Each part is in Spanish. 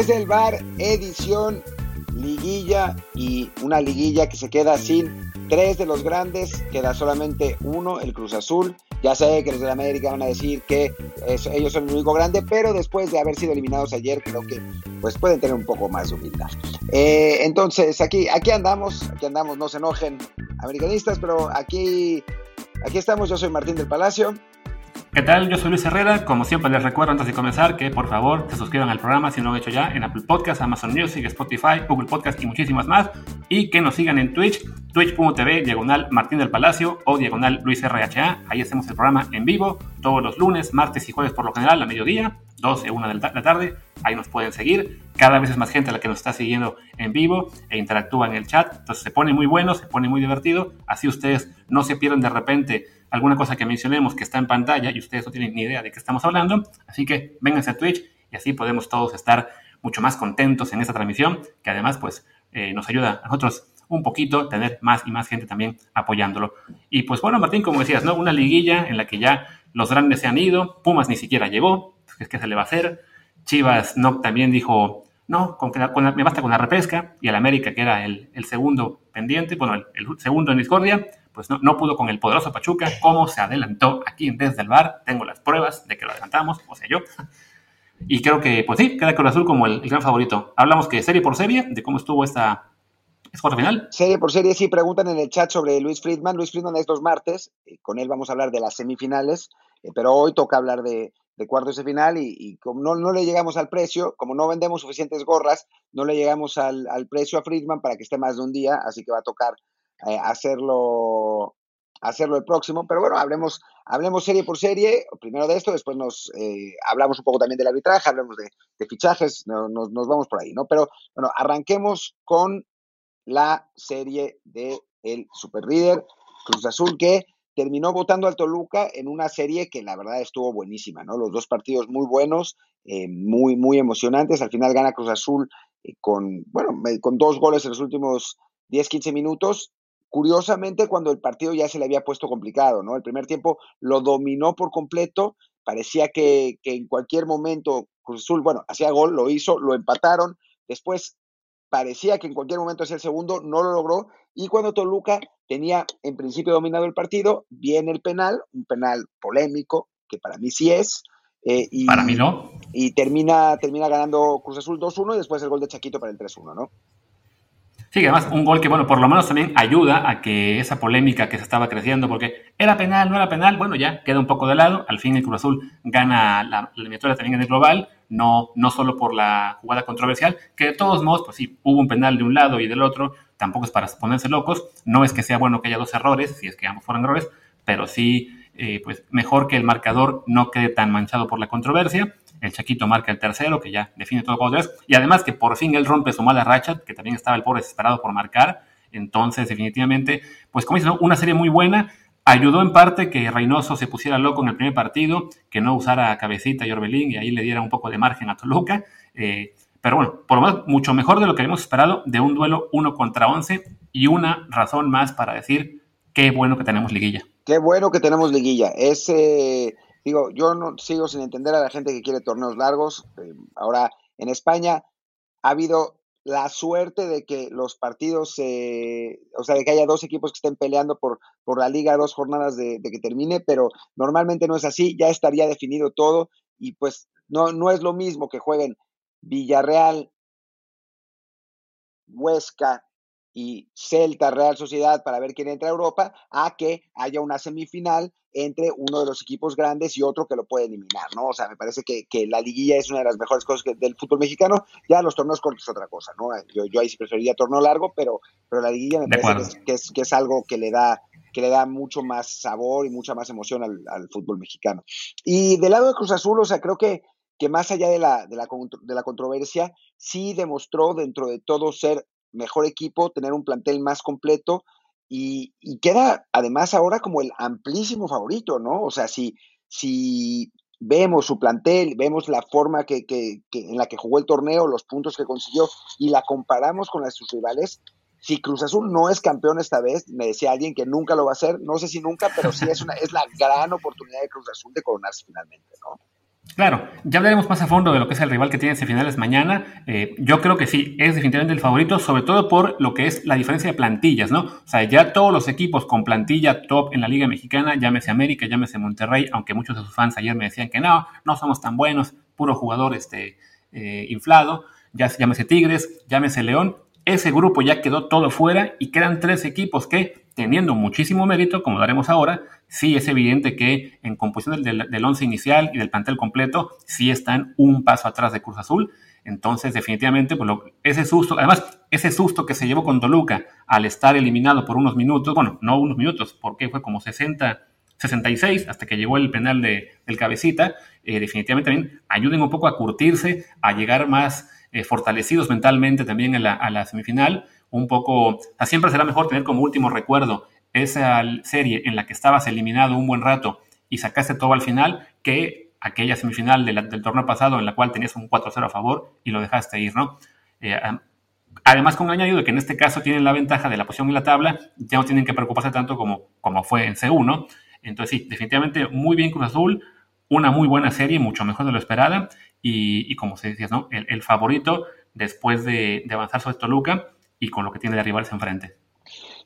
Desde el bar, edición liguilla y una liguilla que se queda sin tres de los grandes, queda solamente uno, el Cruz Azul. Ya sé que los de la América van a decir que ellos son el único grande, pero después de haber sido eliminados ayer, creo que pues pueden tener un poco más de humildad. Eh, entonces, aquí, aquí andamos, aquí andamos, no se enojen americanistas, pero aquí, aquí estamos, yo soy Martín del Palacio. ¿Qué tal? Yo soy Luis Herrera. Como siempre les recuerdo antes de comenzar que por favor se suscriban al programa si no lo han hecho ya en Apple Podcasts, Amazon Music, Spotify, Google Podcasts y muchísimas más. Y que nos sigan en Twitch, twitch.tv, diagonal Martín del Palacio o diagonal Luis RHA. Ahí hacemos el programa en vivo todos los lunes, martes y jueves por lo general a mediodía, 12, 1 de la tarde. Ahí nos pueden seguir. Cada vez es más gente la que nos está siguiendo en vivo e interactúa en el chat. Entonces se pone muy bueno, se pone muy divertido. Así ustedes no se pierden de repente alguna cosa que mencionemos que está en pantalla y ustedes no tienen ni idea de qué estamos hablando. Así que vénganse a Twitch y así podemos todos estar mucho más contentos en esta transmisión, que además pues eh, nos ayuda a nosotros un poquito tener más y más gente también apoyándolo. Y pues bueno, Martín, como decías, ¿no? Una liguilla en la que ya los grandes se han ido, Pumas ni siquiera llegó, pues, ¿qué, que se le va a hacer? Chivas no también dijo, no, con, me basta con la repesca, y el América, que era el, segundo pendiente, bueno, el, el segundo en discordia, pues no, pudo con el poderoso Pachuca, cómo se adelantó aquí en Desde el Bar, tengo las pruebas de que lo adelantamos, o sea yo. Y creo que, pues sí, queda Cruz Azul como el, gran favorito. Hablamos que serie por serie, de cómo estuvo esta, esta final. Serie por serie, sí, preguntan en el chat sobre Luis Friedman. Luis Friedman es los martes, eh, con él vamos a hablar de las semifinales, eh, pero hoy toca hablar de, de cuartos de final y, como no, no, le llegamos al precio, como no vendemos suficientes gorras, no le llegamos al, al, precio a Friedman para que esté más de un día, así que va a tocar eh, hacerlo, hacerlo el próximo. Pero bueno, hablemos, hablemos serie por serie, primero de esto, después nos eh, hablamos un poco también del arbitraje, hablemos de, fichajes, nos, nos, vamos por ahí, ¿no? Pero bueno, arranquemos con la serie de el Super Líder Cruz Azul, que terminó votando al Toluca en una serie que la verdad estuvo buenísima, ¿no? Los dos partidos muy buenos, eh, muy, muy emocionantes. Al final gana Cruz Azul con, bueno, con dos goles en los últimos 10, 15 minutos Curiosamente, cuando el partido ya se le había puesto complicado, ¿no? El primer tiempo lo dominó por completo, parecía que, en cualquier momento Cruz Azul, bueno, hacía gol, lo hizo, lo empataron, después parecía que en cualquier momento hacía el segundo, no lo logró, y cuando Toluca tenía en principio dominado el partido, viene el penal, un penal polémico, que para mí sí es, eh, y, para mí no. Y termina, termina ganando Cruz Azul 2-1 y después el gol de Chaquito para el 3-1, ¿no? Sí, además un gol que, bueno, por lo menos también ayuda a que esa polémica que se estaba creciendo, porque era penal, no era penal, bueno, ya queda un poco de lado. Al fin el Cruz Azul gana la, eliminatoria también en el global, no, no solo por la jugada controversial, que de todos modos, pues sí, hubo un penal de un lado y del otro, tampoco es para ponerse locos, no es que sea bueno que haya dos errores, si es que ambos fueron errores, pero sí, eh, pues mejor que el marcador no quede tan manchado por la controversia el Chaquito marca el tercero, que ya define todo cuatro Y además que por fin él rompe su mala racha, que también estaba el pobre desesperado por marcar. Entonces, definitivamente, pues como dice, una serie muy buena. Ayudó en parte que Reynoso se pusiera loco en el primer partido, que no usara Cabecita y Orbelín y ahí le diera un poco de margen a Toluca. Eh, pero bueno, por lo menos mucho mejor de lo que habíamos esperado de un duelo uno contra once y una razón más para decir qué bueno que tenemos liguilla. Qué bueno que tenemos liguilla. Ese Digo, yo no sigo sin entender a la gente que quiere torneos largos. Eh, ahora, en España ha habido la suerte de que los partidos, o sea, de que haya dos equipos que estén peleando por, por la liga dos jornadas de, de, que termine, pero normalmente no es así, ya estaría definido todo y pues no, no es lo mismo que jueguen Villarreal, Huesca, y Celta Real Sociedad para ver quién entra a Europa, a que haya una semifinal entre uno de los equipos grandes y otro que lo puede eliminar, ¿no? O sea, me parece que, la liguilla es una de las mejores cosas del fútbol mexicano. Ya los torneos cortos es otra cosa, ¿no? Yo, yo ahí sí preferiría torneo largo, pero, pero la liguilla me parece que es, que es, algo que le da que le da mucho más sabor y mucha más emoción al, fútbol mexicano. Y del lado de Cruz Azul, o sea, creo que, que más allá de la, de la, de la controversia, sí demostró dentro de todo ser mejor equipo, tener un plantel más completo y, queda además ahora como el amplísimo favorito, ¿no? O sea, si, si vemos su plantel, vemos la forma que, en la que jugó el torneo, los puntos que consiguió y la comparamos con las de sus rivales, si Cruz Azul no es campeón esta vez, me decía alguien que nunca lo va a hacer, no sé si nunca, pero sí es, una, es la gran oportunidad de Cruz Azul de coronarse finalmente, ¿no? Claro, ya hablaremos más a fondo de lo que es el rival que tiene semifinales mañana. Eh, yo creo que sí, es definitivamente el favorito, sobre todo por lo que es la diferencia de plantillas, ¿no? O sea, ya todos los equipos con plantilla top en la Liga Mexicana, llámese América, llámese Monterrey, aunque muchos de sus fans ayer me decían que no, no somos tan buenos, puro jugador este, eh, inflado, ya, llámese Tigres, llámese León, ese grupo ya quedó todo fuera y quedan tres equipos que, teniendo muchísimo mérito, como daremos ahora, sí es evidente que en composición del, once inicial y del plantel completo, sí están un paso atrás de Cruz Azul. Entonces, definitivamente, pues ese susto, además, ese susto que se llevó con Toluca al estar eliminado por unos minutos, bueno, no unos minutos, porque fue como 60, 66 hasta que llegó el penal de, del cabecita, eh, definitivamente también ayuden un poco a curtirse, a llegar más eh, fortalecidos mentalmente también a la semifinal, un poco, siempre será mejor tener como último recuerdo esa serie en la que estabas eliminado un buen rato y sacaste todo al final que aquella semifinal del torneo pasado en la cual tenías un 4-0 a favor y lo dejaste ir, ¿no? Eh, además, con añadido de que en este caso tienen la ventaja de la posición en la tabla, ya no tienen que preocuparse tanto como, como fue en C1. Entonces, sí, definitivamente muy bien Cruz Azul, una muy buena serie, mucho mejor de lo esperada y, como se decía, ¿no? El, favorito después de, de, avanzar sobre Toluca y con lo que tiene de rivalse enfrente.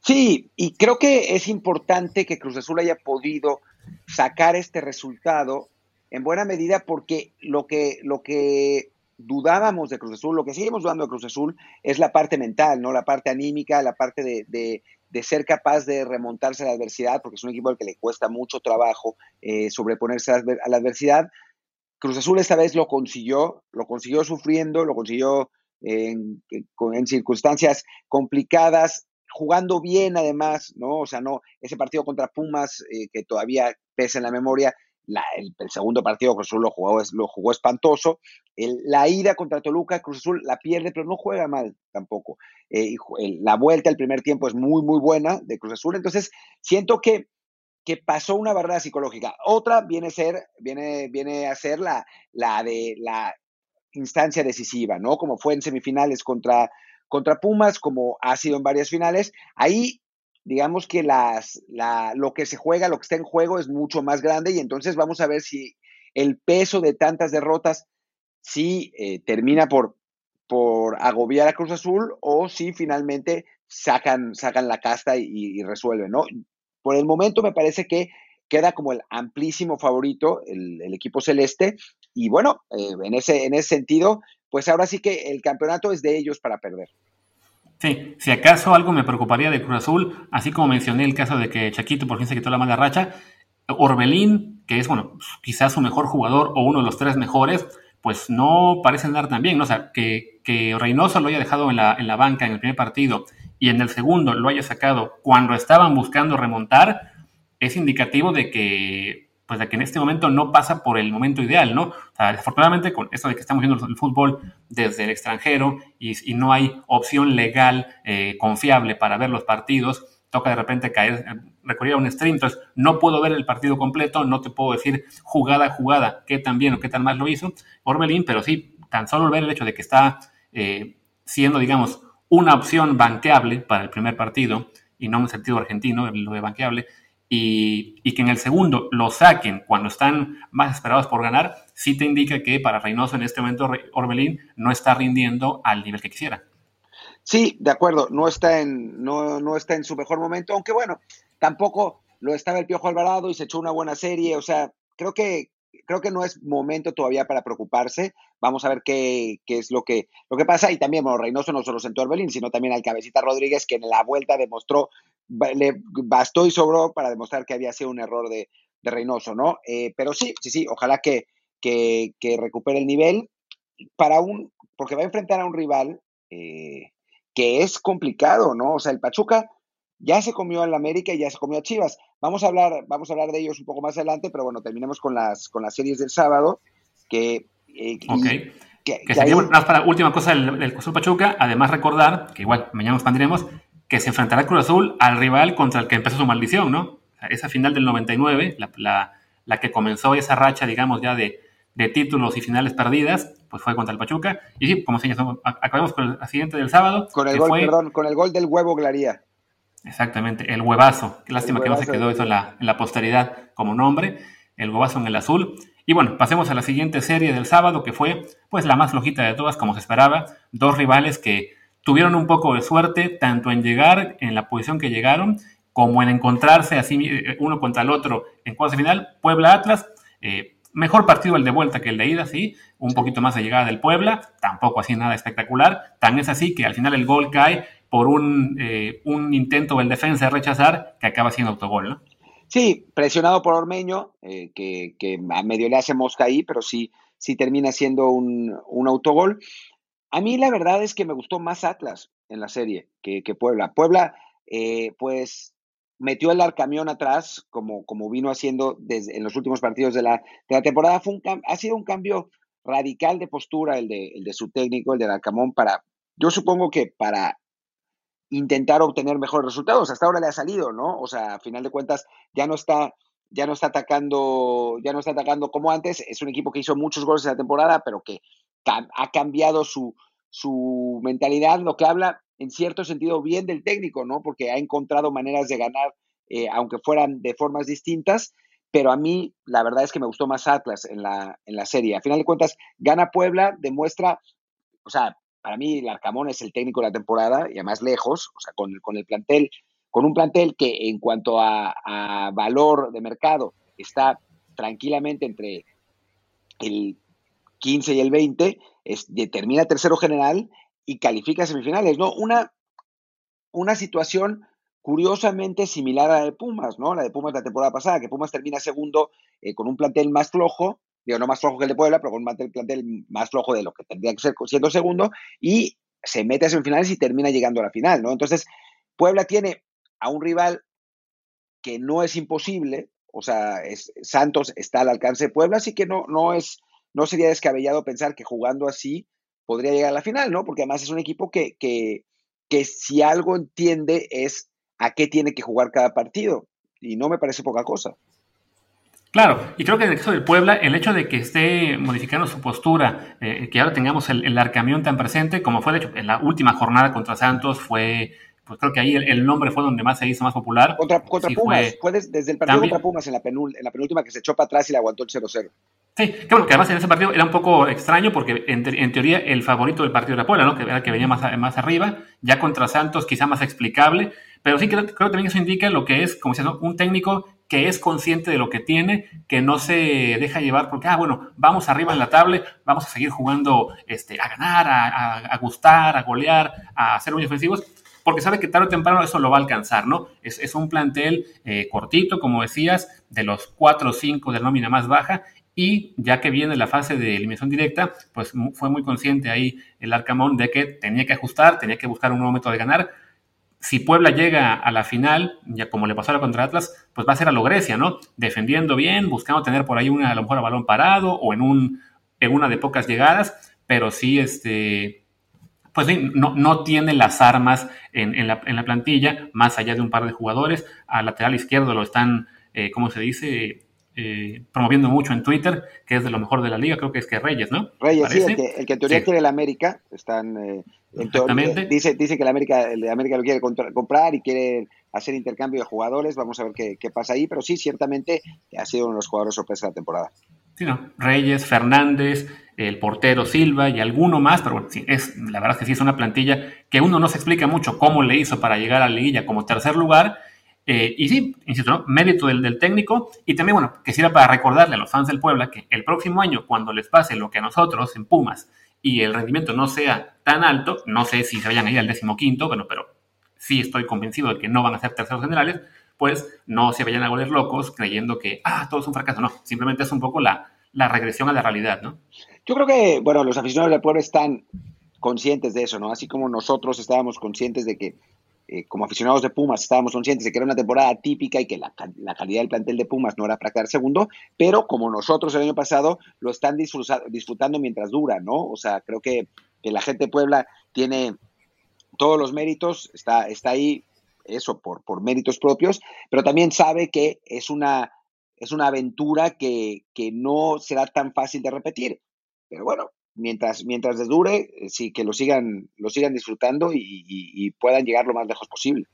Sí, y creo que es importante que Cruz Azul haya podido sacar este resultado en buena medida porque lo que, lo que dudábamos de Cruz Azul, lo que seguimos dudando de Cruz Azul es la parte mental, ¿no? La parte anímica, la parte de, de, ser capaz de remontarse a la adversidad, porque es un equipo al que le cuesta mucho trabajo eh, sobreponerse a la adversidad. Cruz Azul esta vez lo consiguió, lo consiguió sufriendo, lo consiguió en, circunstancias complicadas, jugando bien además, ¿no? O sea, no, ese partido contra Pumas eh, que todavía pesa en la memoria, el, segundo partido Cruz Azul lo jugó, lo jugó espantoso. la ida contra Toluca, Cruz Azul la pierde, pero no juega mal tampoco. Eh, la vuelta, el primer tiempo es muy, muy buena de Cruz Azul. Entonces, siento que, que pasó una barrera psicológica. Otra viene a ser, viene, viene a ser la, la de la instancia decisiva, ¿no? Como fue en semifinales contra contra Pumas, como ha sido en varias finales, ahí digamos que las, lo que se juega, lo que está en juego es mucho más grande y entonces vamos a ver si el peso de tantas derrotas sí eh, termina por, por agobiar a Cruz Azul o si finalmente sacan, sacan la casta y, resuelven, ¿no? Por el momento me parece que queda como el amplísimo favorito el, equipo celeste y bueno, eh, en, ese, en ese sentido, pues ahora sí que el campeonato es de ellos para perder. Sí, si acaso algo me preocuparía de Cruz Azul, así como mencioné el caso de que Chaquito por fin se quitó la mala racha, Orbelín, que es, bueno, quizás su mejor jugador o uno de los tres mejores, pues no parece andar tan bien, ¿no? O sea, que, que Reynoso lo haya dejado en la, en la banca en el primer partido y en el segundo lo haya sacado cuando estaban buscando remontar, es indicativo de que pues de que en este momento no pasa por el momento ideal, ¿no? O sea, desafortunadamente con esto de que estamos viendo el fútbol desde el extranjero y, no hay opción legal eh, confiable para ver los partidos, toca de repente caer, recurrir a un stream, entonces no puedo ver el partido completo, no te puedo decir jugada a jugada qué tan bien o qué tan mal lo hizo Orbelín, pero sí, tan solo ver el hecho de que está eh, siendo, digamos, una opción banqueable para el primer partido, y no en sentido argentino, lo de banqueable, y, que en el segundo lo saquen cuando están más esperados por ganar, sí te indica que para Reynoso en este momento Orbelín no está rindiendo al nivel que quisiera. Sí, de acuerdo, no está en, no, no está en su mejor momento, aunque bueno, tampoco lo estaba el Piojo Alvarado y se echó una buena serie, o sea, creo que, creo que no es momento todavía para preocuparse. Vamos a ver qué, qué, es lo que, lo que pasa. Y también, bueno, Reynoso no solo sentó a Orbelín, sino también al Cabecita Rodríguez, que en la vuelta demostró le bastó y sobró para demostrar que había sido un error de, Reynoso, ¿no? Eh, pero sí, sí, sí, ojalá que, que, recupere el nivel para un, porque va a enfrentar a un rival eh, que es complicado, ¿no? O sea, el Pachuca ya se comió al América y ya se comió a Chivas. Vamos a hablar, vamos a hablar de ellos un poco más adelante, pero bueno, terminemos con las, con las series del sábado, que... Eh, ok. Que, sería para última cosa del, del Pachuca, además recordar, que igual mañana nos pondremos, que se enfrentará Cruz Azul al rival contra el que empezó su maldición, ¿no? esa final del 99, la, la, que comenzó esa racha, digamos, ya de, de, títulos y finales perdidas, pues fue contra el Pachuca. Y sí, como señalamos, acabamos con el siguiente del sábado. Con el gol, perdón, con el gol del huevo Glaría. Exactamente, el huevazo. Qué lástima que no se quedó eso en la, en la posteridad como nombre. El huevazo en el azul. Y bueno, pasemos a la siguiente serie del sábado, que fue pues la más flojita de todas, como se esperaba. Dos rivales que tuvieron un poco de suerte, tanto en llegar en la posición que llegaron, como en encontrarse así eh, uno contra el otro en cuartos de final. Puebla Atlas, eh, mejor partido el de vuelta que el de ida, sí, un poquito más de llegada del Puebla, tampoco así nada espectacular. Tan es así que al final el gol cae por un, eh, un intento del defensa de rechazar que acaba siendo autogol, ¿no? Sí, presionado por Ormeño, eh, que, a medio le hace mosca ahí, pero sí, sí termina siendo un, autogol. A mí la verdad es que me gustó más Atlas en la serie que, Puebla. Puebla, eh, pues, metió el arcamión atrás, como, como vino haciendo desde, en los últimos partidos de la, temporada. Fue un, ha sido un cambio radical de postura el de, el de su técnico, el del Arcamón, para, yo supongo que para intentar obtener mejores resultados. Hasta ahora le ha salido, ¿no? O sea, a final de cuentas ya no está ya no está atacando, ya no está atacando como antes. Es un equipo que hizo muchos goles en la temporada, pero que ha cambiado su, su mentalidad, lo que habla en cierto sentido bien del técnico, ¿no? Porque ha encontrado maneras de ganar, eh, aunque fueran de formas distintas. Pero a mí, la verdad es que me gustó más Atlas en la, en la serie. A final de cuentas, gana Puebla, demuestra, o sea, para mí el Arcamón es el técnico de la temporada y además lejos, o sea, con, con el plantel, con un plantel que en cuanto a, valor de mercado está tranquilamente entre el 15 y el 20, es, determina tercero general y califica semifinales, ¿no? Una, una situación curiosamente similar a la de Pumas, ¿no? La de Pumas la temporada pasada, que Pumas termina segundo eh, con un plantel más flojo, digo, no más flojo que el de Puebla, pero con un plantel más flojo de lo que tendría que ser siendo segundo, y se mete a semifinales y termina llegando a la final, ¿no? Entonces, Puebla tiene a un rival que no es imposible, o sea, es, Santos está al alcance de Puebla, así que no, no, es, no sería descabellado pensar que jugando así podría llegar a la final, ¿no? Porque además es un equipo que, que, que si algo entiende es a qué tiene que jugar cada partido, y no me parece poca cosa. Claro, y creo que en el caso del Puebla, el hecho de que esté modificando su postura, eh, que ahora tengamos el, el, arcamión tan presente, como fue de hecho en la última jornada contra Santos, fue, pues creo que ahí el, nombre fue donde más se hizo más popular. Contra, contra Pumas, fue, desde, el partido contra Pumas en la, penul, en la penúltima que se echó para atrás y le aguantó el 0-0. Sí, que bueno, que además en ese partido era un poco extraño porque en, en, teoría el favorito del partido era Puebla, ¿no? Que era el que venía más, más arriba, ya contra Santos quizá más explicable, pero sí creo, creo que también eso indica lo que es, como decía, un técnico que es consciente de lo que tiene, que no se deja llevar porque, ah, bueno, vamos arriba en la tabla, vamos a seguir jugando este, a ganar, a, gustar, a golear, a ser muy ofensivos, porque sabe que tarde o temprano eso lo va a alcanzar, ¿no? Es, un plantel eh, cortito, como decías, de los 4 o 5 de nómina más baja, y ya que viene la fase de eliminación directa, pues fue muy consciente ahí el Arcamón de que tenía que ajustar, tenía que buscar un nuevo método de ganar, si Puebla llega a la final, ya como le pasó a la contra Atlas, pues va a ser a lo Grecia, ¿no? Defendiendo bien, buscando tener por ahí una, a lo mejor a balón parado o en, un, en una de pocas llegadas, pero sí, este, pues no, no tiene las armas en, la, plantilla, más allá de un par de jugadores. Al lateral izquierdo lo están, eh, ¿cómo se dice? Eh, promoviendo mucho en Twitter, que es de lo mejor de la liga, creo que es que Reyes, ¿no? Reyes, sí, el que, el que en teoría quiere el América, están, eh, dice, dice que el América, el de América lo quiere comprar y quiere hacer intercambio de jugadores, vamos a ver qué, qué, pasa ahí, pero sí, ciertamente ha sido uno de los jugadores sorpresa de la temporada. Sí, no, Reyes, Fernández, el portero Silva y alguno más, pero bueno, sí, es, la verdad es que sí es una plantilla que uno no se explica mucho cómo le hizo para llegar a la liguilla como tercer lugar, eh, y sí, insisto, mérito del, técnico y también, bueno, que sirva para recordarle a los fans del Puebla que el próximo año, cuando les pase lo que a nosotros en Pumas y el rendimiento no sea tan alto, no sé si se vayan a ir al décimo quinto, bueno, pero sí estoy convencido de que no van a ser terceros generales, pues no se vayan a volver locos creyendo que, ah, todo es un fracaso. No, simplemente es un poco la, la regresión a la realidad, ¿no? Yo creo que, bueno, los aficionados del Puebla están conscientes de eso, ¿no? Así como nosotros estábamos conscientes de que eh, como aficionados de Pumas estábamos conscientes de que era una temporada típica y que la, calidad del plantel de Pumas no era para quedar segundo, pero como nosotros el año pasado lo están disfrutando mientras dura, ¿no? O sea, creo que, la gente de Puebla tiene todos los méritos, está, está ahí eso por, por méritos propios, pero también sabe que es una, es una aventura que, que no será tan fácil de repetir. Pero bueno, mientras, mientras les dure, eh, sí, que lo sigan, lo sigan disfrutando y, puedan llegar lo más lejos posible.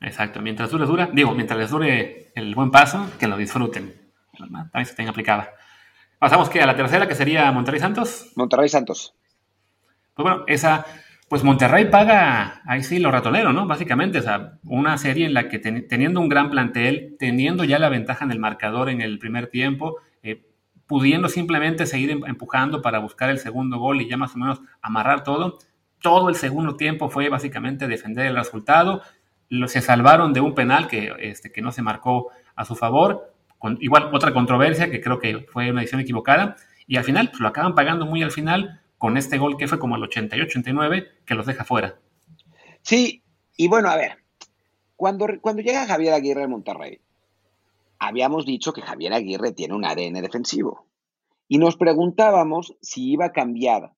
Exacto, mientras dure, dura. Digo, mientras les dure el buen paso, que lo disfruten. También se tenga aplicada. Pasamos que a la tercera, que sería Monterrey Santos. Monterrey Santos. Pues bueno, esa, pues Monterrey paga ahí sí lo ratonero, ¿no? Básicamente, o sea, una serie en la que teniendo un gran plantel, teniendo ya la ventaja en el marcador en el primer tiempo, eh, pudiendo simplemente seguir em, empujando para buscar el segundo gol y ya más o menos amarrar todo, todo el segundo tiempo fue básicamente defender el resultado. Se salvaron de un penal que, este, que no se marcó a su favor igual otra controversia que creo que fue una decisión equivocada, y al final pues, lo acaban pagando muy al final con este gol que fue como el 88-89 que los deja fuera. Sí, y bueno, a ver, cuando, cuando llega Javier Aguirre al Monterrey, habíamos dicho que Javier Aguirre tiene un ADN defensivo. Y nos preguntábamos si iba a cambiar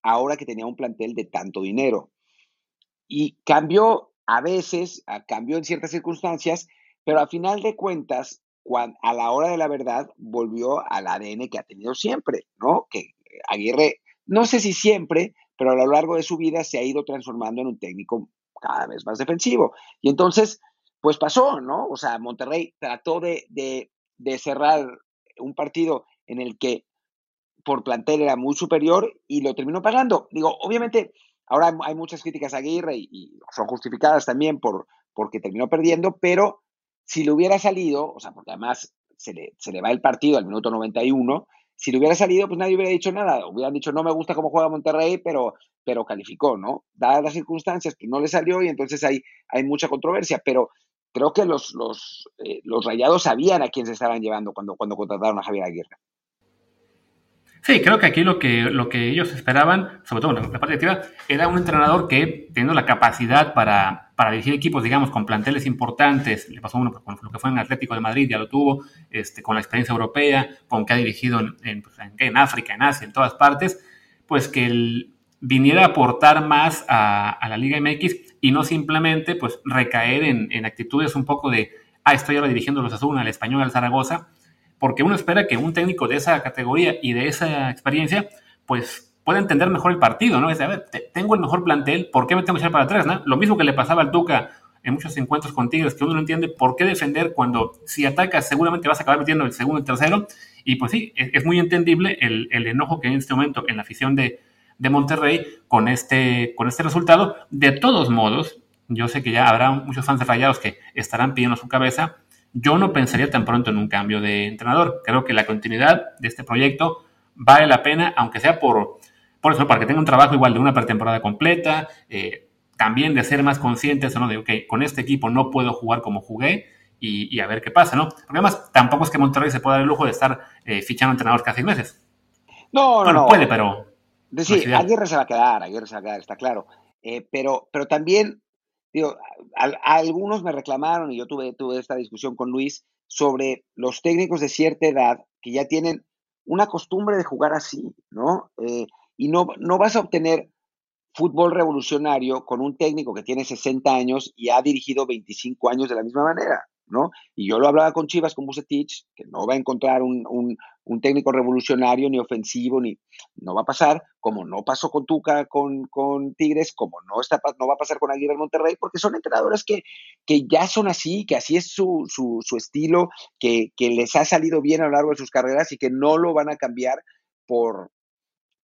ahora que tenía un plantel de tanto dinero. Y cambió a veces, cambió en ciertas circunstancias, pero a final de cuentas, a la hora de la verdad volvió al ADN que ha tenido siempre, ¿no? Que Aguirre, no sé si siempre, pero a lo largo de su vida se ha ido transformando en un técnico cada vez más defensivo. Y entonces, pues pasó, ¿no? O sea, Monterrey trató de, de cerrar un partido en el que por plantel era muy superior y lo terminó pagando. Digo, obviamente, ahora hay muchas críticas a Aguirre y, y son justificadas también por, porque terminó perdiendo, pero si le hubiera salido, o sea, porque además se le, se le va el partido al minuto 91, si le hubiera salido, pues nadie hubiera dicho nada. Hubieran dicho, no me gusta cómo juega Monterrey, pero, pero calificó, ¿no? Dadas las circunstancias, pues no le salió y entonces hay, hay mucha controversia. Pero creo que los, los, eh, los rayados sabían a quién se estaban llevando cuando, cuando contrataron a Javier Aguirre. Sí, creo que aquí lo que, lo que ellos esperaban, sobre todo en la parte activa, era un entrenador que, teniendo la capacidad para, para dirigir equipos, digamos, con planteles importantes, le pasó uno con lo que fue en Atlético de Madrid, ya lo tuvo, este, con la experiencia europea, con que ha dirigido en, en, pues, África, en Asia, en todas partes, pues que viniera a aportar más a, a, la Liga MX y no simplemente pues recaer en, en actitudes un poco de, ah, estoy ahora dirigiendo los Azul, al Español, al Zaragoza, porque uno espera que un técnico de esa categoría y de esa experiencia, pues pueda entender mejor el partido, ¿no? Es de, a ver, tengo el mejor plantel, ¿por qué me tengo que echar para atrás, ¿no? Lo mismo que le pasaba al Tuca en muchos encuentros con Tigres, que uno no entiende por qué defender cuando si atacas seguramente vas a acabar metiendo el segundo y el tercero. Y pues sí, es, muy entendible el, enojo que hay en este momento en la afición de, Monterrey con este, con este resultado. De todos modos, yo sé que ya habrá muchos fans Rayados que estarán pidiendo su cabeza, yo no pensaría tan pronto en un cambio de entrenador. Creo que la continuidad de este proyecto vale la pena, aunque sea por, por eso, para que tenga un trabajo igual de una pretemporada completa, eh, también de ser más conscientes, ¿no? De, ok, con este equipo no puedo jugar como jugué y, a ver qué pasa, ¿no? Porque además tampoco es que Monterrey se pueda dar el lujo de estar eh, fichando entrenadores cada seis meses. No, no, no. puede, pero... Sí, Aguirre se va a quedar, Aguirre se va a quedar, está claro. Eh, pero, pero también digo, algunos me reclamaron y yo tuve, tuve esta discusión con Luis sobre los técnicos de cierta edad que ya tienen una costumbre de jugar así, ¿no? Eh, y no, no vas a obtener fútbol revolucionario con un técnico que tiene 60 años y ha dirigido 25 años de la misma manera. ¿no? Y yo lo hablaba con Chivas, con Bucetich, que no va a encontrar un, técnico revolucionario ni ofensivo, ni no va a pasar, como no pasó con Tuca, con, con Tigres, como no, está, no va a pasar con Aguirre Monterrey, porque son entrenadores que, que ya son así, que así es su, su, su estilo, que, que, les ha salido bien a lo largo de sus carreras y que no lo van a cambiar por,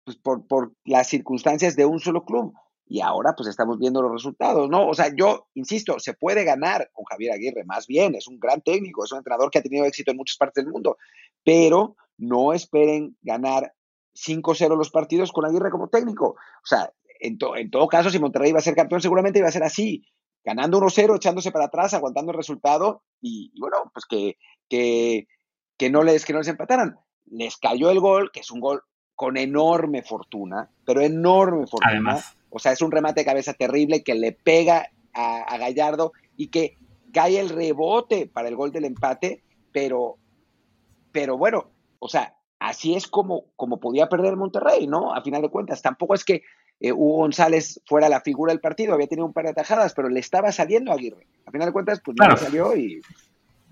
pues, por, por las circunstancias de un solo club y ahora pues estamos viendo los resultados, ¿no? O sea, yo insisto, se puede ganar con Javier Aguirre, más bien, es un gran técnico, es un entrenador que ha tenido éxito en muchas partes del mundo, pero no esperen ganar 5-0 los partidos con Aguirre como técnico. O sea, en, en todo caso, si Monterrey iba a ser campeón, seguramente iba a ser así, ganando 1-0, echándose para atrás, aguantando el resultado y, bueno, pues que, que, que, no les, que no les empataran. Les cayó el gol, que es un gol con enorme fortuna, pero enorme fortuna. Además o sea, es un remate de cabeza terrible que le pega a, Gallardo y que cae el rebote para el gol del empate, pero, pero bueno, o sea, así es como, como podía perder Monterrey, ¿no? A final de cuentas, tampoco es que eh, Hugo González fuera la figura del partido, había tenido un par de atajadas, pero le estaba saliendo a Aguirre. A final de cuentas, pues no le salió y...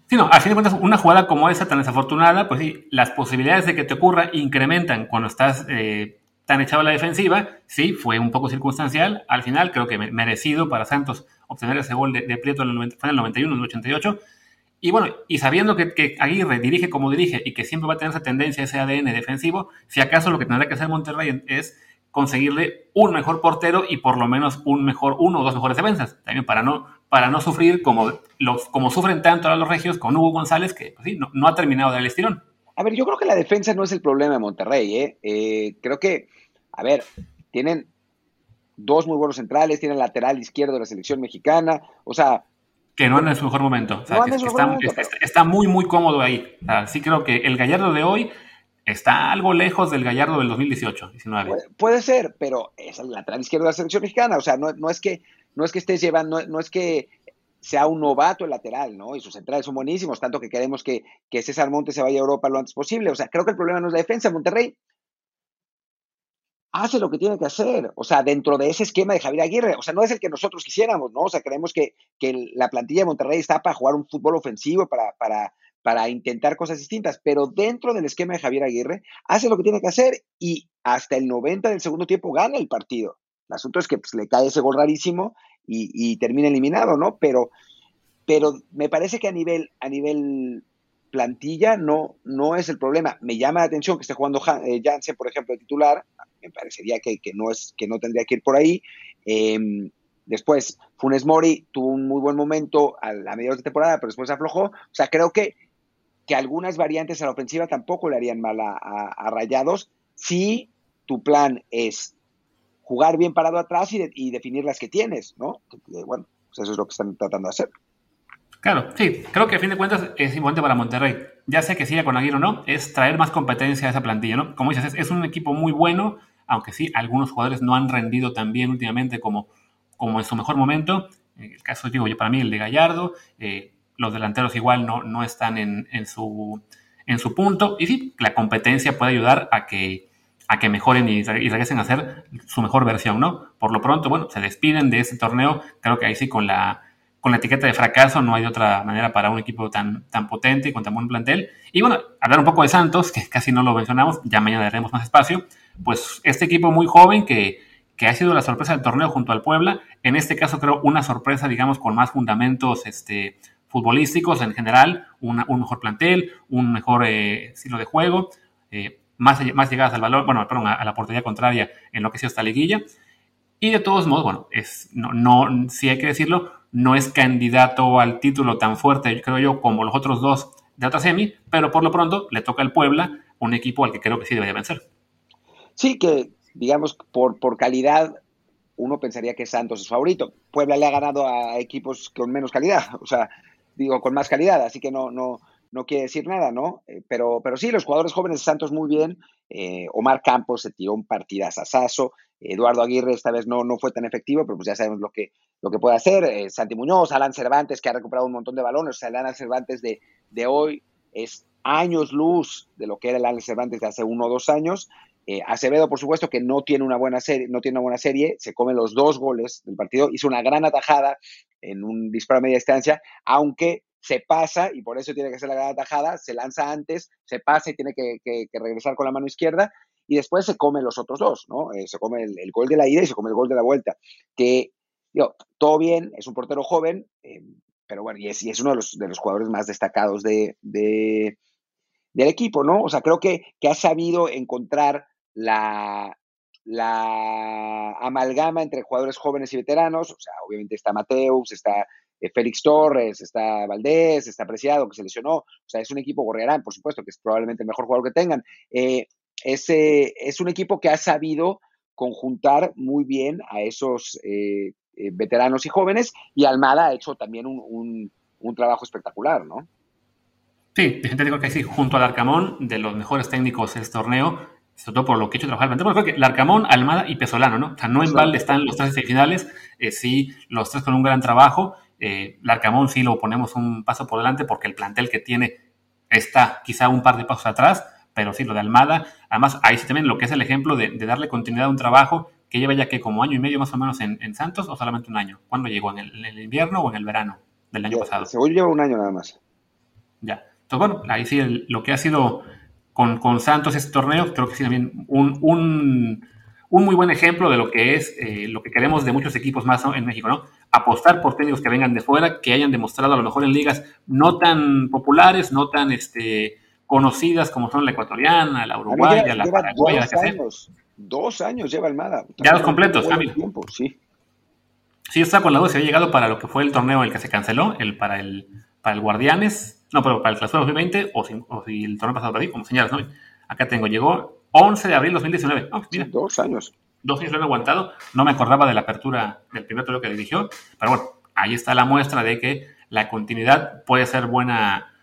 Sí, no, a fin de cuentas, una jugada como esa tan desafortunada, pues sí, las posibilidades de que te ocurra incrementan cuando estás eh, tan echado a la defensiva, sí, fue un poco circunstancial. Al final, creo que merecido para Santos obtener ese gol de, Prieto en el, fue en el 91, en el 88. Y bueno, y sabiendo que, Aguirre dirige como dirige y que siempre va a tener esa tendencia, ese ADN defensivo, si acaso lo que tendrá que hacer Monterrey es conseguirle un mejor portero y por lo menos un mejor, uno o dos mejores defensas, también para no, para no sufrir como, los, como sufren tanto a los regios con Hugo González, que pues no, no, ha terminado de dar el estirón. A ver, yo creo que la defensa no es el problema de Monterrey, ¿eh? ¿eh? creo que, a ver, tienen dos muy buenos centrales, tienen lateral izquierdo de la selección mexicana, o sea, que no anda en su mejor momento. está, muy, muy cómodo ahí. sí creo que el Gallardo de hoy está algo lejos del Gallardo del 2018, 19. Puede, ser, pero es el lateral izquierdo de la selección mexicana. O sea, no, no, es, que, no es que estés llevando, no, es que sea un novato el lateral, ¿no? Y sus centrales son buenísimos, tanto que queremos que, que César Montes se vaya a Europa lo antes posible. O sea, creo que el problema no es la defensa. Monterrey hace lo que tiene que hacer, o sea, dentro de ese esquema de Javier Aguirre, o sea, no es el que nosotros quisiéramos, ¿no? O sea, creemos que, la plantilla de Monterrey está para jugar un fútbol ofensivo, para, para, para intentar cosas distintas, pero dentro del esquema de Javier Aguirre hace lo que tiene que hacer y hasta el 90 del segundo tiempo gana el partido. El asunto es que pues, le cae ese gol rarísimo y, termina eliminado, ¿no? Pero, pero me parece que a nivel, a nivel plantilla no, no es el problema. Me llama la atención que esté jugando eh, Janssen, por ejemplo, de titular. Me parecería que, no, es, que no tendría que ir por ahí. Em, después, Funes Mori tuvo un muy buen momento a la mediados de temporada, pero después aflojó. O sea, creo que, que algunas variantes a la ofensiva tampoco le harían mal a, Rayados si tu plan es jugar bien parado atrás y, definir las que tienes, ¿no? Bueno, pues eso es lo que están tratando de hacer. Claro, sí, creo que a fin de cuentas es importante para Monterrey. Ya sé que siga con Aguirre o no, es traer más competencia a esa plantilla, ¿no? Como dices, es, un equipo muy bueno, aunque sí, algunos jugadores no han rendido tan bien últimamente como, como en su mejor momento. El caso, digo yo, para mí, el de Gallardo, eh, los delanteros igual no, no están en, su, en su punto. Y sí, la competencia puede ayudar a que, a que mejoren y, y, regresen a ser su mejor versión, ¿no? Por lo pronto, bueno, se despiden de ese torneo, creo que ahí sí con la con la etiqueta de fracaso, no hay otra manera para un equipo tan, tan potente y con tan buen plantel. Y bueno, hablar un poco de Santos, que casi no lo mencionamos, ya mañana daremos más espacio, pues este equipo muy joven que, que ha sido la sorpresa del torneo junto al Puebla, en este caso creo una sorpresa, digamos, con más fundamentos este, futbolísticos en general, un mejor plantel, un mejor eh, estilo de juego, eh, más, más llegadas al valor, bueno, perdón, a, la portería contraria en lo que ha sido esta liguilla. Y de todos modos, bueno, es, no, no, sí hay que decirlo, no es candidato al título tan fuerte, creo yo, como los otros dos de otra semi, pero por lo pronto le toca al Puebla, un equipo al que creo que sí debería vencer. Sí, que digamos por, por calidad uno pensaría que Santos es favorito. Puebla le ha ganado a equipos con menos calidad, o sea, digo, con más calidad, así que no, no, no quiere decir nada, ¿no? Eh, pero, pero sí, los jugadores jóvenes de Santos muy bien. Eh, Omar Campos se tiró un partidazazazo. Eduardo Aguirre esta vez no, no fue tan efectivo, pero pues ya sabemos lo que, lo que puede hacer. Eh, Santi Muñoz, Alan Cervantes, que ha recuperado un montón de balones. O sea, Alan Cervantes de, de hoy es años luz de lo que era Alan Cervantes de hace uno o dos años. Acevedo, por supuesto, que no tiene una buena serie, no tiene una buena serie, se come los dos goles del partido, hizo una gran atajada en un disparo a media distancia, aunque se pasa y por eso tiene que hacer la gran tajada, se lanza antes, se pasa y tiene que, regresar con la mano izquierda y después se come los otros dos, ¿no? Eh, se come el, gol de la ida y se come el gol de la vuelta. Que, yo, todo bien, es un portero joven, eh, pero bueno, y es, es, uno de los, de los, jugadores más destacados de, del equipo, ¿no? O sea, creo que, que ha sabido encontrar la, amalgama entre jugadores jóvenes y veteranos, o sea, obviamente está Mateus, está eh, Félix Torres, está Valdés, está Preciado, que se lesionó. O sea, es un equipo Gorriarán, por supuesto, que es probablemente el mejor jugador que tengan. Eh, es, es, un equipo que ha sabido conjuntar muy bien a esos eh, veteranos y jóvenes, y Almada ha hecho también un, trabajo espectacular, ¿no? Sí, gente digo que sí, junto al Arcamón, de los mejores técnicos de este torneo, sobre todo por lo que he hecho trabajar el porque Larcamón, Almada y Pesolano, ¿no? O sea, no en balde están los tres semifinales, sí, los tres con un gran trabajo, eh, Larcamón sí lo ponemos un paso por delante porque el plantel que tiene está quizá un par de pasos atrás, pero sí lo de Almada. Además, ahí sí también lo que es el ejemplo de, darle continuidad a un trabajo que lleva ya que como año y medio más o menos en, Santos o solamente un año. ¿Cuándo llegó? ¿En el, invierno o en el verano del año pasado? Según lleva un año nada más. Ya. Entonces, bueno, ahí sí lo que ha sido con, Santos este torneo, creo que sí también un, un muy buen ejemplo de lo que es eh, lo que queremos de muchos equipos más en México, ¿no? Apostar por técnicos que vengan de fuera, que hayan demostrado a lo mejor en ligas no tan populares, no tan este, conocidas como son la ecuatoriana, la uruguaya, la paraguaya, dos años, dos años lleva Almada. Ya los completos, tiempo, sí. Sí, yo estaba con la duda si había llegado para lo que fue el torneo el que se canceló, el para el para el Guardianes, no, pero para el Clausura 2020 o si, o si el torneo pasado perdí, como señalas, ¿no? Acá tengo, llegó 11 de abril de 2019. dos años. Dos años lo han aguantado. No me acordaba de la apertura del primer torneo que dirigió. Pero bueno, ahí está la muestra de que la continuidad puede ser buena.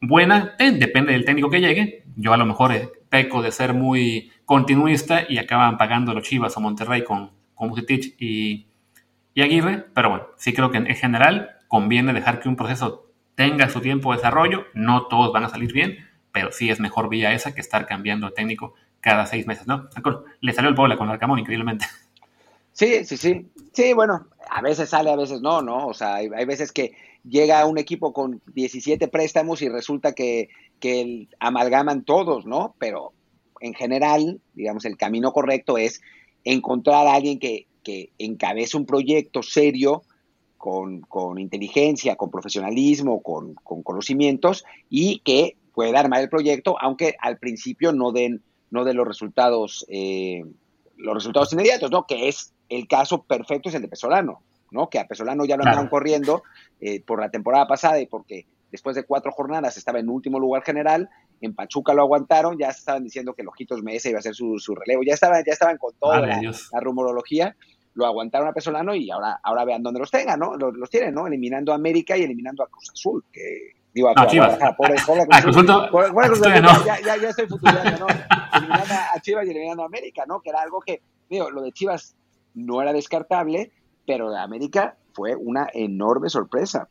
Buena, eh, depende del técnico que llegue. Yo a lo mejor eh, peco de ser muy continuista y acaban pagando los Chivas o Monterrey con, con y, y Aguirre. Pero bueno, sí creo que en general conviene dejar que un proceso tenga su tiempo de desarrollo. No todos van a salir bien pero sí es mejor vía esa que estar cambiando técnico cada seis meses, ¿no? Le salió el bola con Arcamón, increíblemente. Sí, sí, sí. Sí, bueno, a veces sale, a veces no, ¿no? O sea, hay, veces que llega un equipo con 17 préstamos y resulta que, que amalgaman todos, ¿no? Pero en general, digamos, el camino correcto es encontrar a alguien que, que encabece un proyecto serio, con, con, inteligencia, con profesionalismo, con, con, conocimientos y que puede armar el proyecto, aunque al principio no den, no den los resultados, eh, los resultados inmediatos, ¿no? Que es el caso perfecto es el de Pesolano, ¿no? Que a Pesolano ya lo andaban corriendo eh, por la temporada pasada y porque después de cuatro jornadas estaba en último lugar general, en Pachuca lo aguantaron, ya estaban diciendo que Lojitos Mesa iba a ser su, relevo, ya estaban, ya estaban con toda la, rumorología, lo aguantaron a Pesolano y ahora, ahora vean dónde los tengan, ¿no? Los, los tienen, ¿no? Eliminando a América y eliminando a Cruz Azul, que Digo, a, no, Chivas. pobre, ya, ya, estoy futurando, ¿no? Eliminando a Chivas y eliminando a América, ¿no? Que era algo que, digo, lo de Chivas no era descartable, pero de América fue una enorme sorpresa.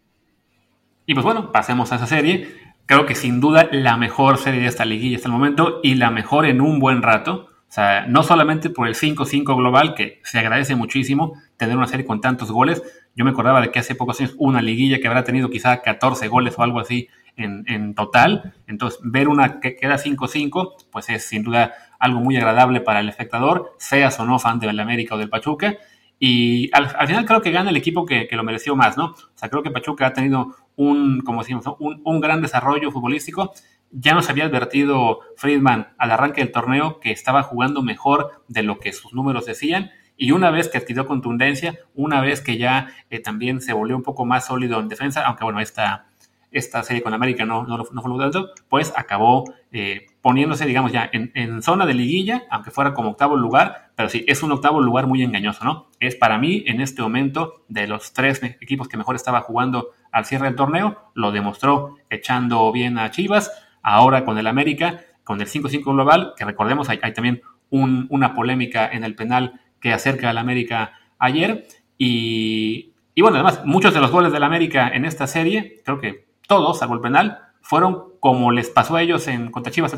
Y pues bueno, pasemos a esa serie. Creo que sin duda la mejor serie de esta liguilla hasta el momento y la mejor en un buen rato. Sea, no solamente por el 5-5 global, que se agradece muchísimo tener una serie con tantos goles, yo me acordaba de que hace pocos años una liguilla que habrá tenido quizá 14 goles o algo así en, total. Entonces, ver una que queda 5-5, pues es sin duda algo muy agradable para el espectador, seas o no fan del América o del Pachuca. Y al, final creo que gana el equipo que, lo mereció más, ¿no? O sea, creo que Pachuca ha tenido un, como decimos, un, un gran desarrollo futbolístico. Ya nos había advertido Friedman al arranque del torneo que estaba jugando mejor de lo que sus números decían y una vez que adquirió contundencia, una vez que ya eh, también se volvió un poco más sólido en defensa, aunque bueno, esta, esta serie con América no, no, fue lo tanto, pues acabó eh, poniéndose, digamos, ya en, zona de liguilla, aunque fuera como octavo lugar, pero sí, es un octavo lugar muy engañoso, ¿no? Es para mí, en este momento, de los tres equipos que mejor estaba jugando al cierre del torneo, lo demostró echando bien a Chivas, ahora con el América, con el 5-5 global, que recordemos, hay, también una polémica en el penal que acerca al América ayer. Y, bueno, además, muchos de los goles del América en esta serie, creo que todos, salvo el penal, fueron como les pasó a ellos en contra Chivas,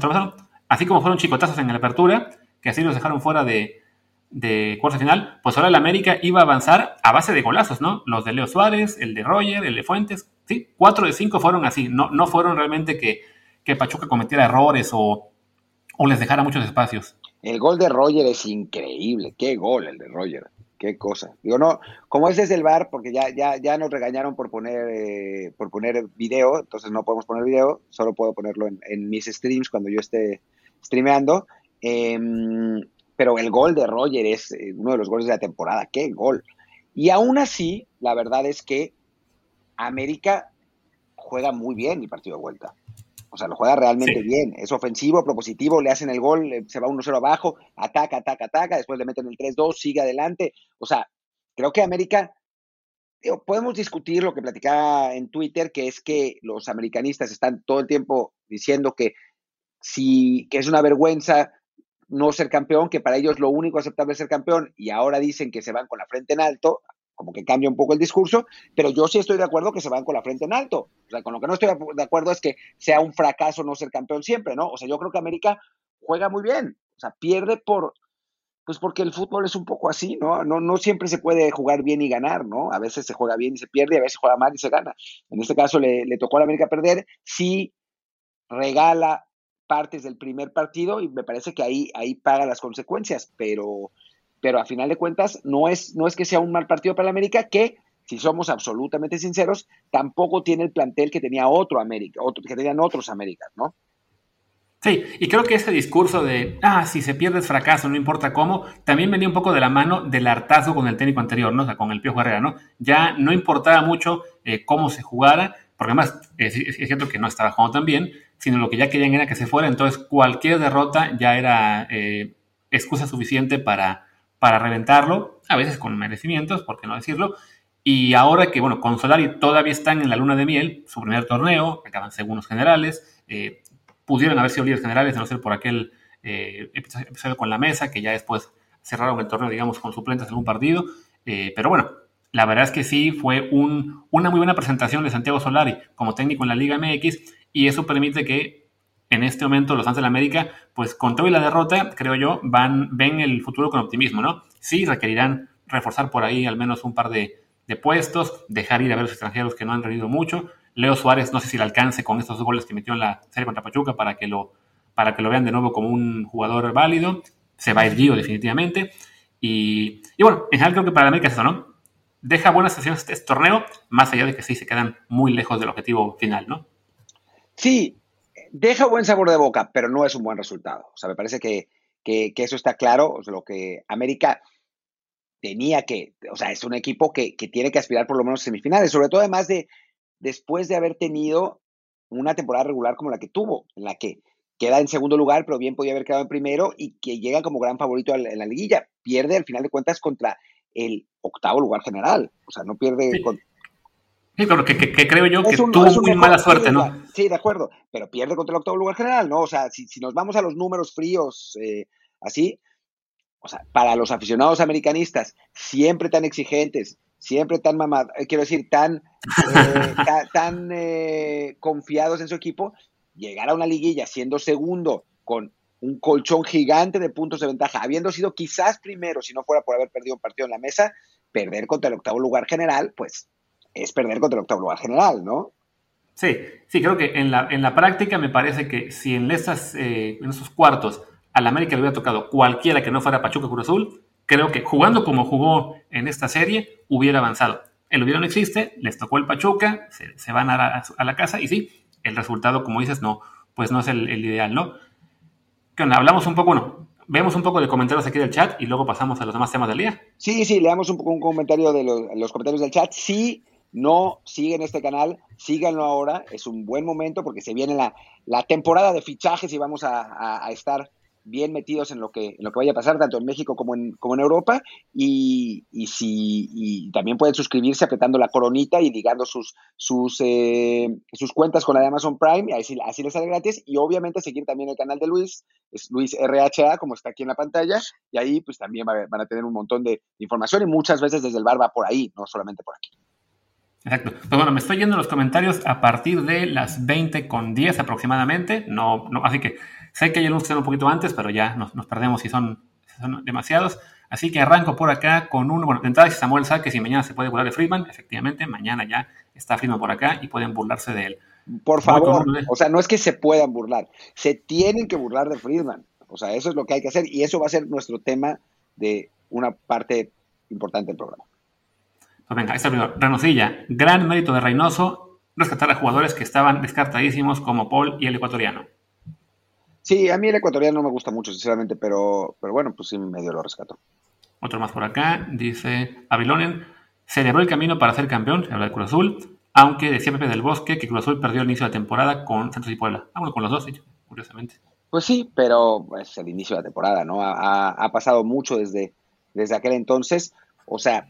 así como fueron chicotazos en la apertura, que así los dejaron fuera de, de final, pues ahora el América iba a avanzar a base de golazos, ¿no? Los de Leo Suárez, el de Roger, el de Fuentes, sí, cuatro de cinco fueron así, no, no fueron realmente que, que Pachuca cometiera errores o, o les dejara muchos espacios. El gol de Roger es increíble. Qué gol el de Roger. Qué cosa. Digo, no, como es el bar, porque ya, ya, ya nos regañaron por poner, eh, por poner video, entonces no podemos poner video, solo puedo ponerlo en, mis streams cuando yo esté streameando. Em, pero el gol de Roger es eh, uno de los goles de la temporada. Qué gol. Y aún así, la verdad es que América juega muy bien el partido de vuelta. O sea, lo juega realmente bien. Es ofensivo, propositivo, le hacen el gol, se va 1-0 abajo, ataca, ataca, ataca, después le meten el 3-2, sigue adelante. O sea, creo que América, podemos discutir lo que platicaba en Twitter, que es que los americanistas están todo el tiempo diciendo que si que es una vergüenza no ser campeón, que para ellos lo único aceptable es ser campeón, y ahora dicen que se van con la frente en alto como que cambia un poco el discurso, pero yo sí estoy de acuerdo que se van con la frente en alto. O sea, con lo que no estoy de acuerdo es que sea un fracaso no ser campeón siempre, ¿no? O sea, yo creo que América juega muy bien. O sea, pierde por, pues porque el fútbol es un poco así, ¿no? No, no siempre se puede jugar bien y ganar, ¿no? A veces se juega bien y se pierde, a veces juega mal y se gana. En este caso le, le tocó a la América perder, sí regala partes del primer partido y me parece que ahí, ahí paga las consecuencias, pero pero a final de cuentas no es, no es que sea un mal partido para la América, que si somos absolutamente sinceros, tampoco tiene el plantel que tenía otro América, que tenían otros Américas, ¿no? Sí, y creo que ese discurso de, ah, si se pierde es fracaso, no importa cómo, también venía un poco de la mano del hartazgo con el técnico anterior, ¿no? O sea, con el Piojo Herrera, ¿no? Ya no importaba mucho eh, cómo se jugara, porque además es, cierto que no estaba jugando tan bien, sino lo que ya querían era que se fuera, entonces cualquier derrota ya era eh, excusa suficiente para, para reventarlo, a veces con merecimientos, por qué no decirlo, y ahora que, bueno, con Solari todavía están en la luna de miel, su primer torneo, acaban segundos generales, eh, pudieron haber sido líderes generales, de no ser por aquel eh, episodio con la mesa, que ya después cerraron el torneo, digamos, con suplentes en algún partido. Eh, pero bueno, la verdad es que sí fue un, una muy buena presentación de Santiago Solari como técnico en la Liga MX y eso permite que en este momento los Santos de la América, pues con todo y la derrota, creo yo, van, ven el futuro con optimismo, ¿no? Sí requerirán reforzar por ahí al menos un par de, puestos, dejar ir a ver los extranjeros que no han rendido mucho, Leo Suárez, no sé si le alcance con estos dos goles que metió en la serie contra Pachuca para que lo, para que lo vean de nuevo como un jugador válido. Se va a ir Gio definitivamente. Y, bueno, en general creo que para América es eso, ¿no? Deja buenas sesiones este, torneo, más allá de que sí se quedan muy lejos del objetivo final, ¿no? Sí, deja buen sabor de boca, pero no es un buen resultado. O sea, me parece que, eso está claro. O sea, lo que América tenía que, o sea, es un equipo que, que, tiene que aspirar por lo menos a semifinales, sobre todo además de, después de haber tenido una temporada regular como la que tuvo, en la que queda en segundo lugar, pero bien podía haber quedado en primero y que llega como gran favorito en la liguilla. Pierde al final de cuentas contra el octavo lugar general. O sea, no pierde. Sí, pero que, creo yo que tuvo muy mala suerte, ¿no? Sí, de acuerdo, pero pierde contra el octavo lugar general, ¿no? O sea, si, nos vamos a los números fríos eh, así, o sea, para los aficionados americanistas, siempre tan exigentes, siempre tan mamados, eh, quiero decir, tan, eh, tan eh, confiados en su equipo, llegar a una liguilla siendo segundo con un colchón gigante de puntos de ventaja, habiendo sido quizás primero, si no fuera por haber perdido un partido en la mesa, perder contra el octavo lugar general, pues es perder contra el octavo lugar general, ¿no? Sí, sí, creo que en la, en la práctica me parece que si en, estas, en esos cuartos al América le hubiera tocado cualquiera que no fuera Pachuca Cruz Azul, creo que jugando como jugó en esta serie, hubiera avanzado. El hubiera no existe, les tocó el Pachuca, se, van a la, casa y sí, el resultado, como dices, no, pues no es el, ideal, ¿no? ¿Qué onda? Hablamos un poco, bueno, vemos un poco de comentarios aquí del chat y luego pasamos a los demás temas del día. Sí, sí, leamos un, un comentario de los, comentarios del chat. Sí, no siguen este canal, síganlo ahora, es un buen momento porque se viene la, temporada de fichajes y vamos a estar bien metidos en lo que, en lo que vaya a pasar, tanto en México como en, como en Europa, y, y, si, y también pueden suscribirse apretando la coronita y ligando sus, sus, eh, sus cuentas con la de Amazon Prime, y así, así les sale gratis, y obviamente seguir también el canal de Luis, es Luis RHA, como está aquí en la pantalla, y ahí pues también van a tener un montón de información, y muchas veces desde el bar va por ahí, no solamente por aquí. Exacto. Pues bueno, me estoy yendo los comentarios a partir de las 20 con 10 aproximadamente. No, no, así que Sé que hay algunos que un poquito antes, pero ya nos, perdemos si son, son, demasiados. Así que arranco por acá con uno. Bueno, de entrada dice Samuel Sá que si mañana se puede burlar de Friedman. Efectivamente, mañana ya está Friedman por acá y pueden burlarse de él. Por favor, o sea, no es que se puedan burlar, se tienen que burlar de Friedman. O sea, eso es lo que hay que hacer y eso va a ser nuestro tema de una parte importante del programa. Pues venga, este primero. Renosilla, gran mérito de Reynoso rescatar a jugadores que estaban descartadísimos como Paul y el ecuatoriano. Sí, a mí el ecuatoriano no me gusta mucho, sinceramente, pero, pero bueno, pues sí, medio lo rescato. Otro más por acá, dice Avilonen, celebró el camino para ser campeón, se habla de Cruz Azul, aunque decía Pepe del Bosque que Cruz Azul perdió el inicio de la temporada con Santos y Puebla. Ah, bueno, con los dos, curiosamente. Pues sí, pero es el inicio de la temporada, ¿no? Ha, pasado mucho desde, desde aquel entonces. O sea,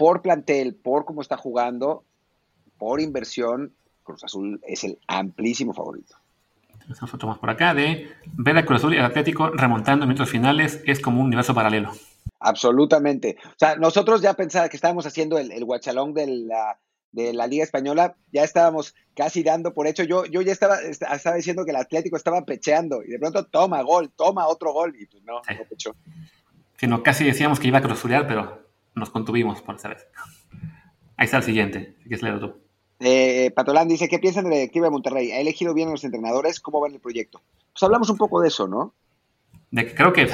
por plantel, por cómo está jugando, por inversión, Cruz Azul es el amplísimo favorito una foto más por acá de ver a Cruz Azul y el Atlético remontando en minutos finales es como un universo paralelo. Absolutamente. O sea, nosotros ya pensaba que estábamos haciendo el, el guachalón de la, de la Liga Española, ya estábamos casi dando por hecho. Yo, yo ya estaba, estaba diciendo que el Atlético estaba pecheando y de pronto toma gol, toma otro gol y pues no, no pechó. Sino casi decíamos que iba a cruzulear, pero nos contuvimos por esa vez. Ahí está el siguiente, si quieres leerlo tú. Eh, Patolán dice, ¿qué piensan de la directiva de Monterrey? ¿Ha elegido bien a los entrenadores? ¿Cómo va el proyecto? Pues hablamos un poco de eso, ¿no? De que creo que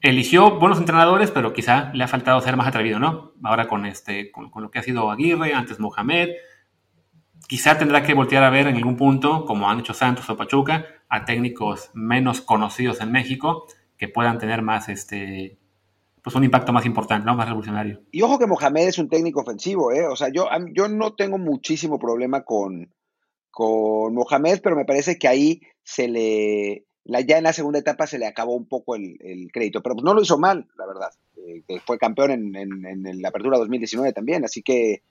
eligió buenos entrenadores, pero quizá le ha faltado ser más atrevido, ¿no? Ahora con, este, con, lo que ha sido Aguirre, antes Mohamed, quizá tendrá que voltear a ver en algún punto, como han hecho Santos o Pachuca, a técnicos menos conocidos en México que puedan tener más, este, pues un impacto más importante, ¿no? Más revolucionario. Y ojo que Mohamed es un técnico ofensivo, ¿eh? O sea, yo, yo no tengo muchísimo problema con, con Mohamed, pero me parece que ahí se le la, ya en la segunda etapa se le acabó un poco el, crédito, pero pues no lo hizo mal, la verdad, eh, fue campeón en, en, la apertura 2019 también, así que,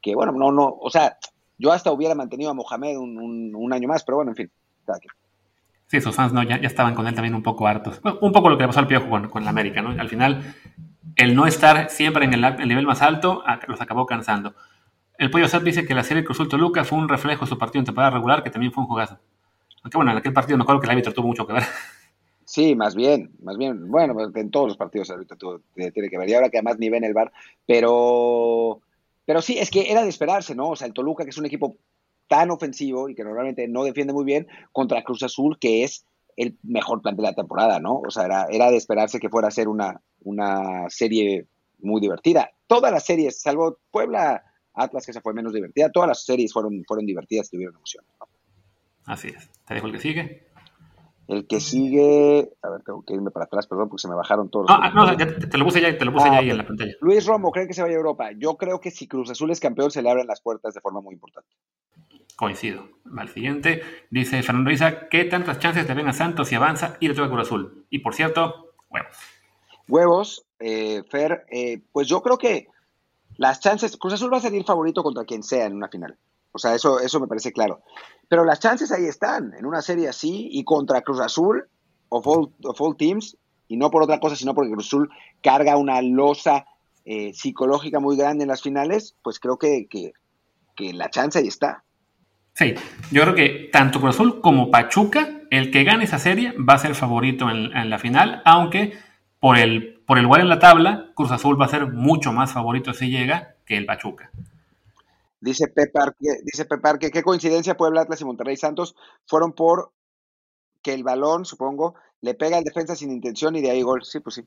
que, bueno, no, no, o sea, yo hasta hubiera mantenido a Mohamed un, un, año más, pero bueno, en fin. Sí, sus fans no, ya, ya, estaban con él también un poco hartos. un poco lo que le pasó al Piojo con, con la América, ¿no? Al final, el no estar siempre en el, el nivel más alto los acabó cansando. El Pollo Sap dice que la serie Cruz Lucas fue un reflejo de su partido en temporada regular, que también fue un jugazo. Aunque bueno, en aquel partido me acuerdo que el árbitro tuvo mucho que ver. Sí, más bien, más bien. Bueno, pues, en todos los partidos el árbitro tiene que ver. Y ahora que además ni ven el bar. Pero, pero sí, es que era de esperarse, ¿no? O sea, el Toluca, que es un equipo tan ofensivo y que normalmente no defiende muy bien, contra Cruz Azul, que es el mejor plan de la temporada, ¿no? O sea, era, era de esperarse que fuera a ser una, una serie muy divertida. Todas las series, salvo Puebla, Atlas, que se fue menos divertida, todas las series fueron, fueron divertidas, tuvieron emoción. Así es. ¿Te dejo el que sigue? El que sigue, a ver, tengo que irme para atrás, perdón, porque se me bajaron todos. Ah, no, te, lo puse ya, te lo puse ya ahí en la pantalla. Luis Romo, ¿creen que se vaya a Europa? Yo creo que si Cruz Azul es campeón, se le abren las puertas de forma muy importante. Coincido. Al siguiente, dice Fernando Isa, ¿qué tantas chances le ven a Santos y avanza y le toca Cruz Azul? Y por cierto, huevos. Huevos, eh, Fer, eh, pues yo creo que las chances, Cruz Azul va a salir favorito contra quien sea en una final. O sea, eso, eso me parece claro. Pero las chances ahí están, en una serie así y contra Cruz Azul, of all, teams, y no por otra cosa, sino porque Cruz Azul carga una losa eh, psicológica muy grande en las finales, pues creo que, que, la chance ahí está. Sí, yo creo que tanto Cruz Azul como Pachuca, el que gane esa serie va a ser favorito en, en la final, aunque por el, por el lugar en la tabla, Cruz Azul va a ser mucho más favorito si llega que el Pachuca. Dice Pepar, dice Pepar que qué coincidencia Puebla, Atlas y Monterrey Santos fueron por que el balón, supongo, le pega al defensa sin intención y de ahí gol. Sí, pues sí.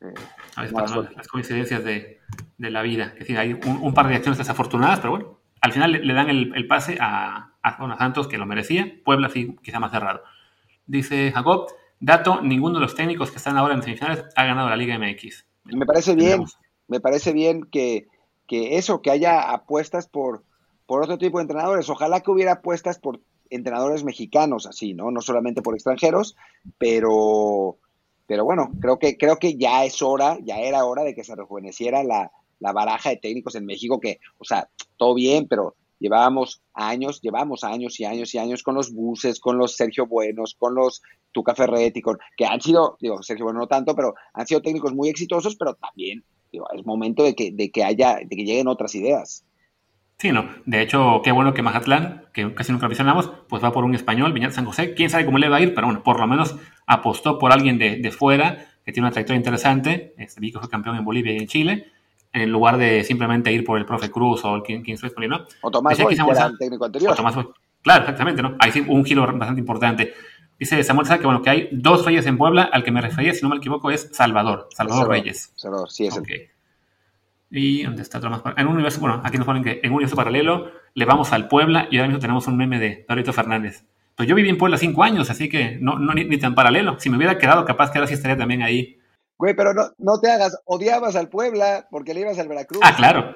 Eh, las coincidencias de, la vida. Es decir, hay un, par de acciones desafortunadas, pero bueno, al final le, dan el, pase a, a, Santos que lo merecía. Puebla sí, quizá más cerrado. Dice Jacob, dato, ninguno de los técnicos que están ahora en semifinales ha ganado la Liga MX. Me parece bien, me parece bien que que eso, que haya apuestas por, por otro tipo de entrenadores. Ojalá que hubiera apuestas por entrenadores mexicanos, así, ¿no? No solamente por extranjeros, pero, pero bueno, creo que, creo que ya es hora, ya era hora de que se rejuveneciera la, la baraja de técnicos en México, que, o sea, todo bien, pero llevábamos años, llevamos años y años y años con los buses, con los Sergio Buenos, con los Tuca Ferretti, con, que han sido, digo, Sergio Bueno no tanto, pero han sido técnicos muy exitosos, pero también es momento de que, de que haya, de que lleguen otras ideas. Sí, no. De hecho, qué bueno que Mazatlán, que casi nunca mencionamos, pues va por un español, Viñat San José. Quién sabe cómo le va a ir, pero bueno, por lo menos apostó por alguien de, de fuera que tiene una trayectoria interesante. Este, vi que fue campeón en Bolivia y en Chile, en lugar de simplemente ir por el profe Cruz o el quien, quien estuvo ¿no? O Tomás Boy, que era el técnico anterior. O Tomás Claro, exactamente, ¿no? Ahí sí un giro bastante importante. Dice Samuel Sá que bueno, que hay dos reyes en Puebla, al que me refería, si no me equivoco, es Salvador, Salvador, Reyes. Salvador, sí es okay. Y ¿dónde está otro más? En un universo, bueno, aquí nos ponen que en un universo paralelo le vamos al Puebla y ahora mismo tenemos un meme de Pedrito Fernández. Pues yo viví en Puebla cinco años, así que no, no ni, tan paralelo. Si me hubiera quedado, capaz que ahora sí estaría también ahí. Güey, pero no, no te hagas, odiabas al Puebla porque le ibas al Veracruz. Ah, claro.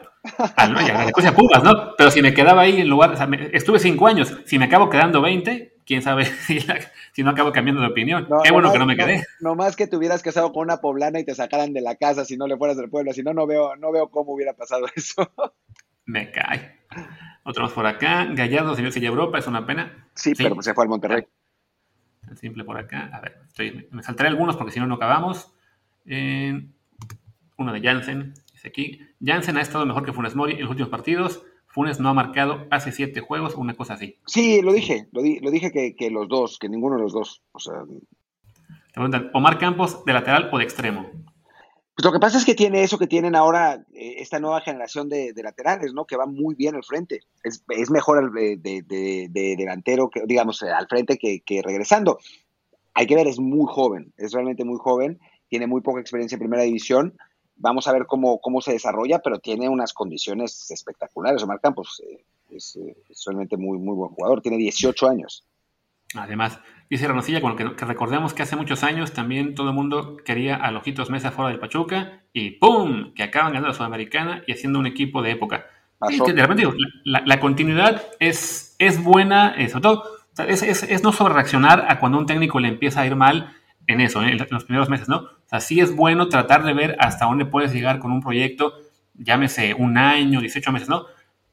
Al, Veracruz y a Pumas, ¿no? Pero si me quedaba ahí en lugar, o sea, estuve cinco años, si me acabo quedando 20, quién sabe si, no acabo cambiando de opinión. Qué bueno que no me quedé. No, más que te hubieras casado con una poblana y te sacaran de la casa si no le fueras del pueblo. Si no, no veo, no veo cómo hubiera pasado eso. Me cae. Otro más por acá. Gallardo, señor Silla Europa, es una pena. Sí, pero se fue al Monterrey. Tan simple por acá. A ver, me saltaré algunos porque si no, no acabamos. uno de Jansen, dice aquí. Jansen ha estado mejor que Funes Mori en los últimos partidos Funes no ha marcado hace siete juegos, una cosa así. Sí, lo dije, lo, dije que, los dos, que ninguno de los dos. O sea... Te preguntan, ¿Omar Campos de lateral o de extremo? Pues lo que pasa es que tiene eso que tienen ahora eh, esta nueva generación de, laterales, ¿no? Que va muy bien al frente. Es, mejor de, delantero, que, digamos, al frente que, que regresando. Hay que ver, es muy joven, es realmente muy joven tiene muy poca experiencia en primera división. Vamos a ver cómo, cómo se desarrolla, pero tiene unas condiciones espectaculares. Omar Campos eh, es, solamente muy, muy buen jugador, tiene 18 años. Además, dice Ranocilla, con que, que, recordemos que hace muchos años también todo el mundo quería a Lojitos Mesa fuera del Pachuca y ¡pum! que acaban ganando la Sudamericana y haciendo un equipo de época. que de repente la, continuidad es, es buena, sobre todo, es, es, es no sobre reaccionar a cuando un técnico le empieza a ir mal en eso, ¿eh? en los primeros meses, ¿no? O sea, sí es bueno tratar de ver hasta dónde puedes llegar con un proyecto, llámese un año, 18 meses, ¿no?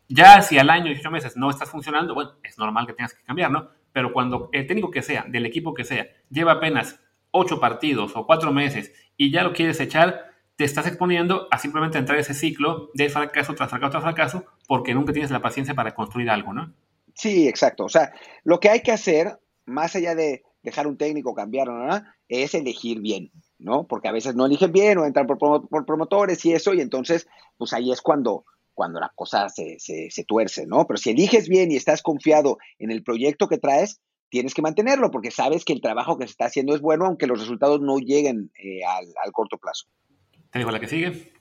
Ya si al año, 18 meses no estás funcionando, bueno, es normal que tengas que cambiar, ¿no? Pero cuando el técnico que sea, del equipo que sea, lleva apenas 8 partidos o 4 meses y ya lo quieres echar, te estás exponiendo a simplemente entrar en ese ciclo de fracaso tras fracaso tras fracaso porque nunca tienes la paciencia para construir algo, ¿no? Sí, exacto. O sea, lo que hay que hacer, más allá de dejar un técnico, cambiar, ¿no? es elegir bien, ¿no? Porque a veces no eligen bien o entran por, promotores y eso, y entonces, pues ahí es cuando, cuando la cosa se, se, tuerce, ¿no? Pero si eliges bien y estás confiado en el proyecto que traes, tienes que mantenerlo porque sabes que el trabajo que se está haciendo es bueno, aunque los resultados no lleguen eh, al, corto plazo. Te digo la que sigue.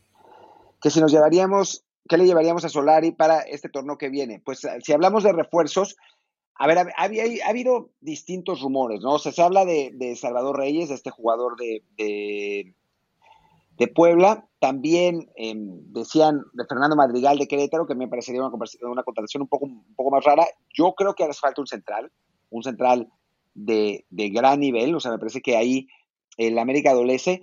Que si nos llevaríamos, ¿qué le llevaríamos a Solari para este torneo que viene? Pues si hablamos de refuerzos, a ver, ha, habido distintos rumores, ¿no? O sea, se habla de, Salvador Reyes, de este jugador de, de, Puebla. También em, decían de Fernando Madrigal de Querétaro, que me parecería una, una contratación un poco, un poco más rara. Yo creo que hace falta un central, un central de, gran nivel. O sea, me parece que ahí el América adolece.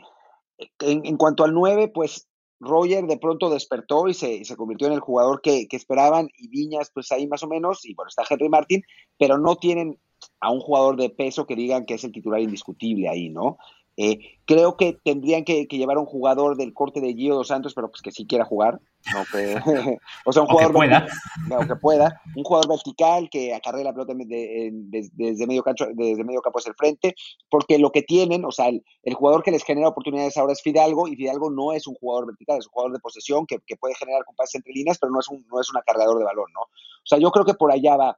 En, en cuanto al 9, pues Roger de pronto despertó y se, convirtió en el jugador que, esperaban y Viñas pues ahí más o menos y bueno está Henry Martín pero no tienen a un jugador de peso que digan que es el titular indiscutible ahí no eh, creo que tendrían que, llevar a un jugador del corte de Gio dos Santos, pero pues que sí quiera jugar. o sea, un jugador que pueda. que pueda. Un jugador vertical que acarre la pelota desde, medio campo, desde medio campo hacia el frente, porque lo que tienen, o sea, el, jugador que les genera oportunidades ahora es Fidalgo, y Fidalgo no es un jugador vertical, es un jugador de posesión que, puede generar compases entre líneas, pero no es, un, no es un acarreador de balón, ¿no? O sea, yo creo que por allá va.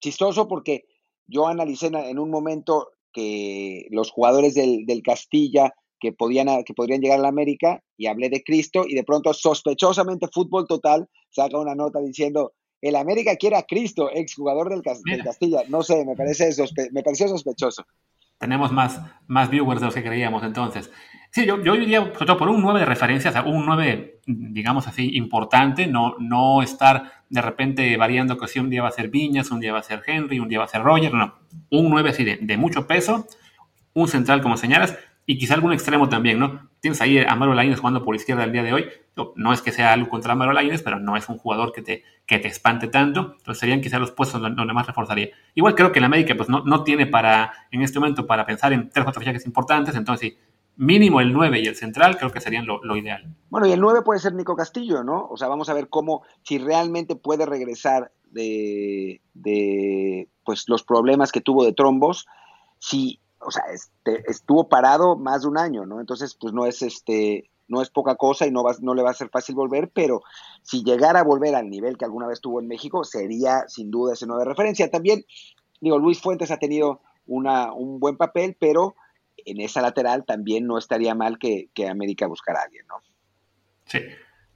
Chistoso porque yo analicé en un momento que los jugadores del, Castilla que, podían, que podrían llegar a la América y hablé de Cristo y de pronto sospechosamente Fútbol Total saca una nota diciendo el América quiere a Cristo, exjugador del, del Castilla. No sé, me, parece me pareció sospechoso. Tenemos más, más viewers de los que creíamos entonces. Sí, yo, yo diría, sobre todo por un 9 de referencia, o sea, un 9, digamos así, importante, no, no estar de repente variando que si un día va a ser Viñas, un día va a ser Henry, un día va a ser Roger, no, un 9 así de, mucho peso, un central como señalas, y quizá algún extremo también, ¿no? Tienes ahí a Mario Lainez jugando por izquierda el día de hoy, no es que sea algo contra Mario Lainez, pero no es un jugador que te, que te espante tanto, entonces serían quizá los puestos donde, más reforzaría. Igual creo que la América pues no, no tiene para, en este momento, para pensar en tres o cuatro fichajes importantes, entonces mínimo el 9 y el central creo que serían lo, ideal. Bueno, y el 9 puede ser Nico Castillo, ¿no? O sea, vamos a ver cómo, si realmente puede regresar de, de pues, los problemas que tuvo de trombos, si, o sea, este, estuvo parado más de un año, ¿no? Entonces, pues no es este no es poca cosa y no, va, no le va a ser fácil volver, pero si llegara a volver al nivel que alguna vez tuvo en México, sería sin duda ese 9 de referencia. También, digo, Luis Fuentes ha tenido una, un buen papel, pero en esa lateral también no estaría mal que, América buscara a alguien, ¿no? Sí.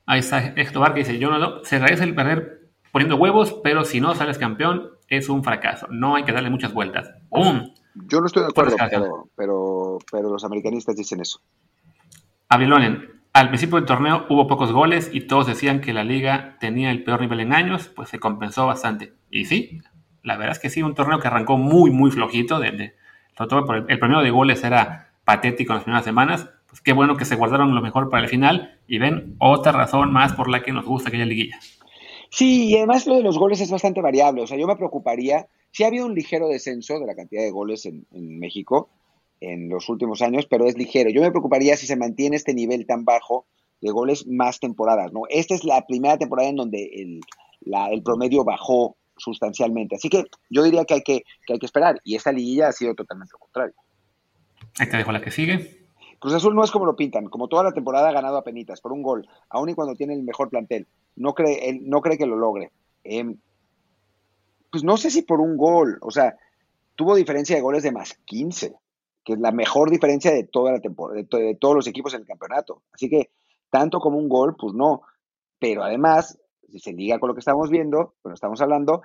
Ahí está Héctor que dice, yo no, se agradece el perder poniendo huevos, pero si no sales campeón es un fracaso. No hay que darle muchas vueltas. ¡Bum! Yo no estoy de acuerdo, pero, pero, los americanistas dicen eso. Avilonen, al principio del torneo hubo pocos goles y todos decían que la liga tenía el peor nivel en años, pues se compensó bastante. Y sí, la verdad es que sí, un torneo que arrancó muy, muy flojito, de, sobre todo el, primero de goles era patético en las primeras semanas, pues qué bueno que se guardaron lo mejor para el final y ven otra razón más por la que nos gusta aquella liguilla. Sí, y además lo de los goles es bastante variable, o sea, yo me preocuparía, si ha habido un ligero descenso de la cantidad de goles en, México en los últimos años, pero es ligero. Yo me preocuparía si se mantiene este nivel tan bajo de goles más temporadas, ¿no? Esta es la primera temporada en donde el, el promedio bajó sustancialmente. Así que yo diría que hay que, hay que esperar. Y esta liguilla ha sido totalmente lo contrario. Ahí te dejo la que sigue. Cruz Azul no es como lo pintan, como toda la temporada ha ganado a penitas por un gol, aun y cuando tiene el mejor plantel. No cree, él no cree que lo logre. Em, pues no sé si por un gol, o sea, tuvo diferencia de goles de más 15. que es la mejor diferencia de toda la temporada, de, todos los equipos en el campeonato. Así que tanto como un gol, pues no. Pero además, si se liga con lo que estamos viendo, bueno, estamos hablando,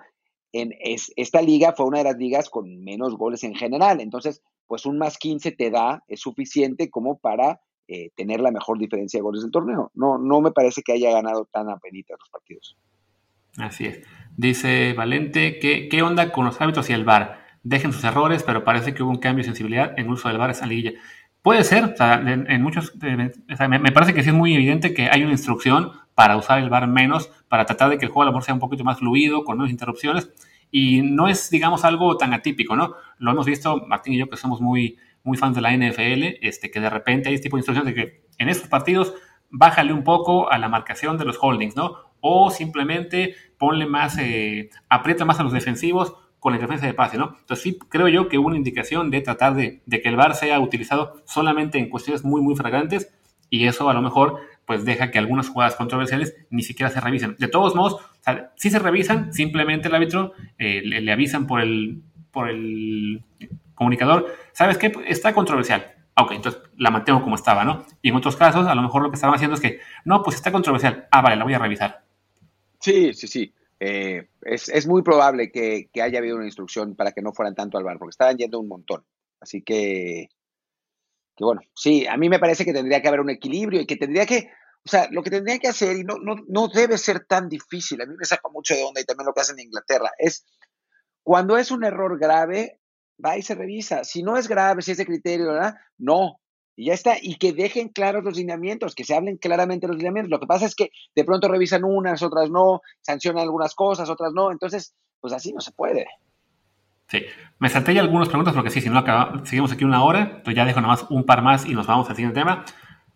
en esta liga fue una de las ligas con menos goles en general. Entonces, pues un más 15 te da, es suficiente como para eh, tener la mejor diferencia de goles del torneo. No, no me parece que haya ganado tan apenita los partidos. Así es. Dice Valente, ¿qué, ¿qué onda con los hábitos y el VAR? Dejen sus errores, pero parece que hubo un cambio de sensibilidad en el uso del VAR esa liguilla. Puede ser, o sea, en, muchos, me, parece que sí es muy evidente que hay una instrucción para usar el VAR menos, para tratar de que el juego a lo mejor sea un poquito más fluido, con menos interrupciones, y no es, digamos, algo tan atípico, ¿no? Lo hemos visto, Martín y yo, que somos muy, muy fans de la NFL, este, que de repente hay este tipo de instrucciones de que en estos partidos bájale un poco a la marcación de los holdings, ¿no? O simplemente ponle más, eh, aprieta más a los defensivos con la interferencia de pase, ¿no? Entonces sí creo yo que hubo una indicación de tratar de, que el VAR sea utilizado solamente en cuestiones muy, muy fragrantes y eso a lo mejor pues deja que algunas jugadas controversiales ni siquiera se revisen. De todos modos, o se revisan, simplemente el árbitro eh, le, avisan por el, por el comunicador, ¿sabes qué? Está controversial. Ok, entonces la mantengo como estaba, ¿no? Y en otros casos, a lo mejor lo que estaban haciendo es que, no, pues está controversial. Ah, vale, la voy a revisar. Sí, sí, sí. Eh, es, muy probable que, haya habido una instrucción para que no fueran tanto al bar, porque estaban yendo un montón. Así que, que bueno, sí, a mí me parece que tendría que haber un equilibrio y que tendría que, o sea, lo que tendría que hacer, y no, no, no debe ser tan difícil, a mí me saca mucho de onda y también lo que hacen en Inglaterra, es cuando es un error grave, va y se revisa. Si no es grave, si es de criterio, ¿verdad? No, y ya está, y que dejen claros los lineamientos, que se hablen claramente los lineamientos. Lo que pasa es que de pronto revisan unas, otras no, sancionan algunas cosas, otras no, entonces, pues así no se puede. Sí, me salté ya algunas preguntas porque sí, si no acabamos, seguimos aquí una hora, entonces ya dejo nomás un par más y nos vamos al siguiente tema.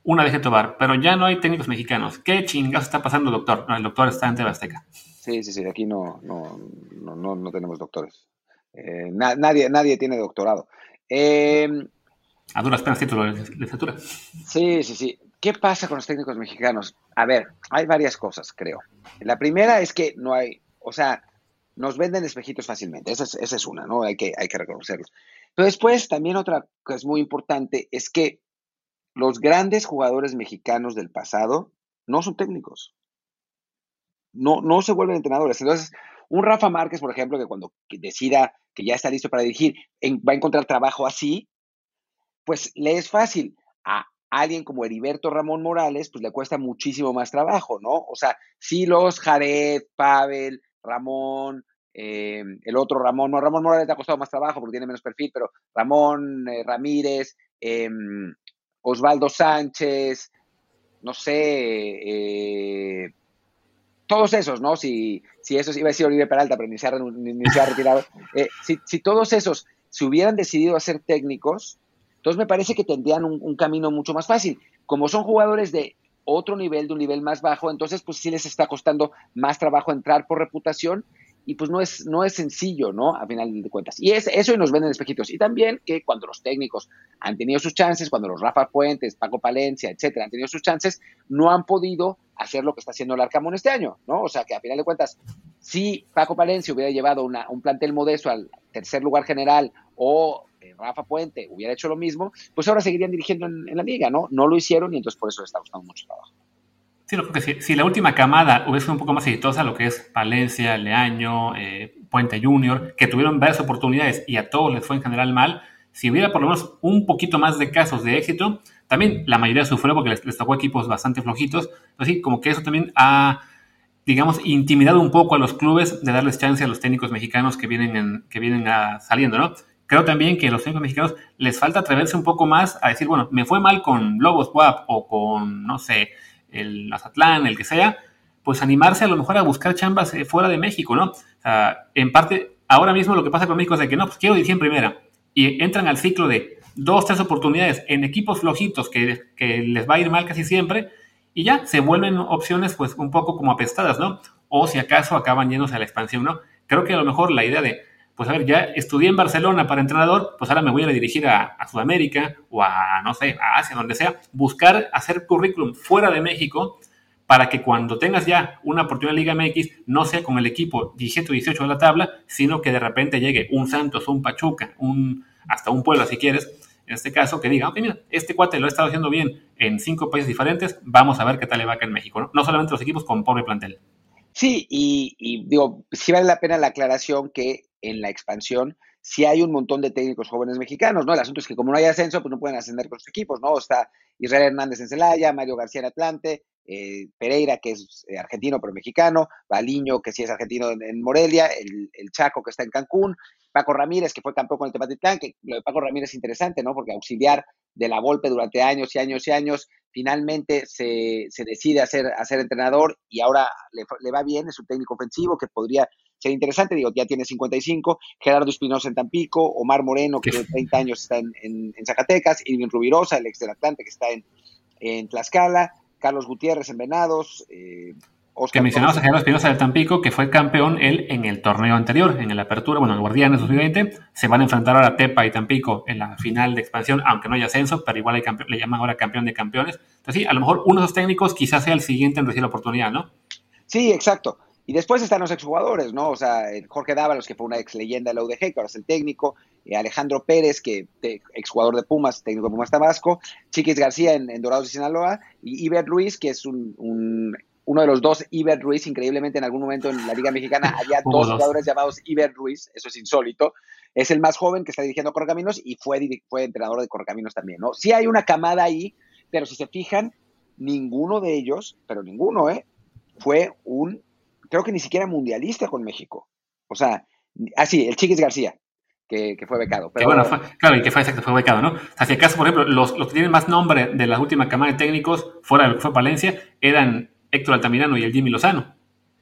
Una de Tobar, pero ya no hay técnicos mexicanos. ¿Qué chingados está pasando, doctor? No, el doctor está en Tebasteca. Sí, sí, sí, aquí no, no, no, no, tenemos doctores. Eh, nadie, nadie tiene doctorado. Eh, a duras penas título de licenciatura. Sí, sí, sí. ¿Qué pasa con los técnicos mexicanos? A ver, hay varias cosas, creo. La primera es que no hay, o sea, nos venden espejitos fácilmente. Esa es, una, ¿no? Hay que, hay que reconocerlo. Pero después, también otra que es muy importante es que los grandes jugadores mexicanos del pasado no son técnicos. No, no se vuelven entrenadores. Entonces, un Rafa Márquez, por ejemplo, que cuando decida que ya está listo para dirigir, va a encontrar trabajo así, pues le es fácil. A alguien como Heriberto Ramón Morales, pues le cuesta muchísimo más trabajo, ¿no? O sea, sí los Jared, Pavel, Ramón, eh, el otro Ramón, no, Ramón Morales le ha costado más trabajo porque tiene menos perfil, pero Ramón eh, Ramírez, em, Osvaldo Sánchez, no sé, eh, todos esos, ¿no? Si, si esos, iba a decir Oliver Peralta, pero ni se ha, retirado, si, si todos esos se hubieran decidido a ser técnicos, entonces me parece que tendrían un, camino mucho más fácil. Como son jugadores de otro nivel, de un nivel más bajo, entonces pues sí les está costando más trabajo entrar por reputación y pues no es, no es sencillo, ¿no? A final de cuentas. Y es, eso y nos venden espejitos. Y también que cuando los técnicos han tenido sus chances, cuando los Rafa Puentes, Paco Palencia, etcétera, han tenido sus chances, no han podido hacer lo que está haciendo el Arcamón este año, ¿no? O sea que a final de cuentas, si Paco Palencia hubiera llevado un plantel modesto al tercer lugar general o Rafa Puente hubiera hecho lo mismo, pues ahora seguirían dirigiendo en, la liga, ¿no? No lo hicieron y entonces por eso les está costando mucho trabajo. Sí, lo que si, si, la última camada hubiese sido un poco más exitosa, lo que es Palencia, Leaño, eh, Puente Junior, que tuvieron varias oportunidades y a todos les fue en general mal, si hubiera por lo menos un poquito más de casos de éxito, también la mayoría sufrió porque les, tocó equipos bastante flojitos, así como que eso también ha, digamos, intimidado un poco a los clubes de darles chance a los técnicos mexicanos que vienen, que vienen saliendo, ¿no? Creo también que a los técnicos mexicanos les falta atreverse un poco más a decir, bueno, me fue mal con Lobos WAP o con, no sé, el Mazatlán, el que sea, pues animarse a lo mejor a buscar chambas eh, fuera de México, ¿no? O sea, en parte, ahora mismo lo que pasa con México es de que no, pues quiero dirigir en primera. Y entran al ciclo de dos, tres oportunidades en equipos flojitos que, que les va a ir mal casi siempre y ya se vuelven opciones pues un poco como apestadas, ¿no? O si acaso acaban yéndose a la expansión, ¿no? Creo que a lo mejor la idea de pues a ver, ya estudié en Barcelona para entrenador, pues ahora me voy a dirigir a, Sudamérica o a, no sé, a Asia, donde sea, buscar hacer currículum fuera de México para que cuando tengas ya una oportunidad en Liga MX, no sea con el equipo 17 18 de la tabla, sino que de repente llegue un Santos, un Pachuca, un, hasta un Puebla si quieres, en este caso, que diga, ok, mira, este cuate lo ha estado haciendo bien en cinco países diferentes, vamos a ver qué tal le va acá en México, ¿no? No solamente los equipos con pobre plantel. Sí, y digo, sí vale la pena la aclaración que en la expansión sí hay un montón de técnicos jóvenes mexicanos, ¿no? El asunto es que como no hay ascenso, pues no pueden ascender con sus equipos, ¿no? Está Israel Hernández en Celaya, Mario García en Atlante, eh, Pereira, que es eh, argentino pero mexicano, Baliño, que sí es argentino en, Morelia, el, Chaco, que está en Cancún, Paco Ramírez, que fue campeón con el Tepatitlán, que lo de Paco Ramírez es interesante, ¿no? Porque auxiliar de la Volpe durante años y años y años, finalmente se, decide hacer, hacer entrenador y ahora le, le, va bien, es un técnico ofensivo que podría ser interesante, digo, ya tiene 55, Gerardo Espinosa en Tampico, Omar Moreno, que tiene 30 años está en, en, Zacatecas, Irving Rubirosa, el ex del Atlante, que está en, en Tlaxcala, Carlos Gutiérrez en Venados, eh, que mencionamos a Gerardo Espinosa del Tampico, que fue campeón él en el torneo anterior, en el Apertura, bueno, el Guardianes 2020. Se van a enfrentar ahora Tepa y Tampico en la final de expansión, aunque no haya ascenso, pero igual hay le llaman ahora campeón de campeones. Entonces, sí, a lo mejor uno de esos técnicos quizás sea el siguiente en recibir la oportunidad, ¿no? Sí, exacto. Y después están los exjugadores, ¿no? O sea, Jorge Dávalos, que fue una ex leyenda de la UDG, que ahora es el técnico, eh, Alejandro Pérez, que exjugador de Pumas, técnico de Pumas Tabasco, Chiquis García en, Dorados y Sinaloa, y Iber Ruiz, que es un, uno de los dos Iber Ruiz, increíblemente en algún momento en la Liga Mexicana había dos jugadores llamados Iber Ruiz, eso es insólito, es el más joven que está dirigiendo Correcaminos y fue, fue entrenador de Correcaminos también, ¿no? Sí hay una camada ahí, pero si se fijan, ninguno de ellos, pero ninguno, ¿eh? Fue un creo que ni siquiera mundialista con México. O sea, ah, sí, el Chiquis García, que, fue becado. Pero, bueno, claro, y que fue, fue becado, ¿no? O sea, si acaso, por ejemplo, los, los que tienen más nombre de la última camada de técnicos, fuera de lo que fue Valencia, eran Héctor Altamirano y el Jimmy Lozano.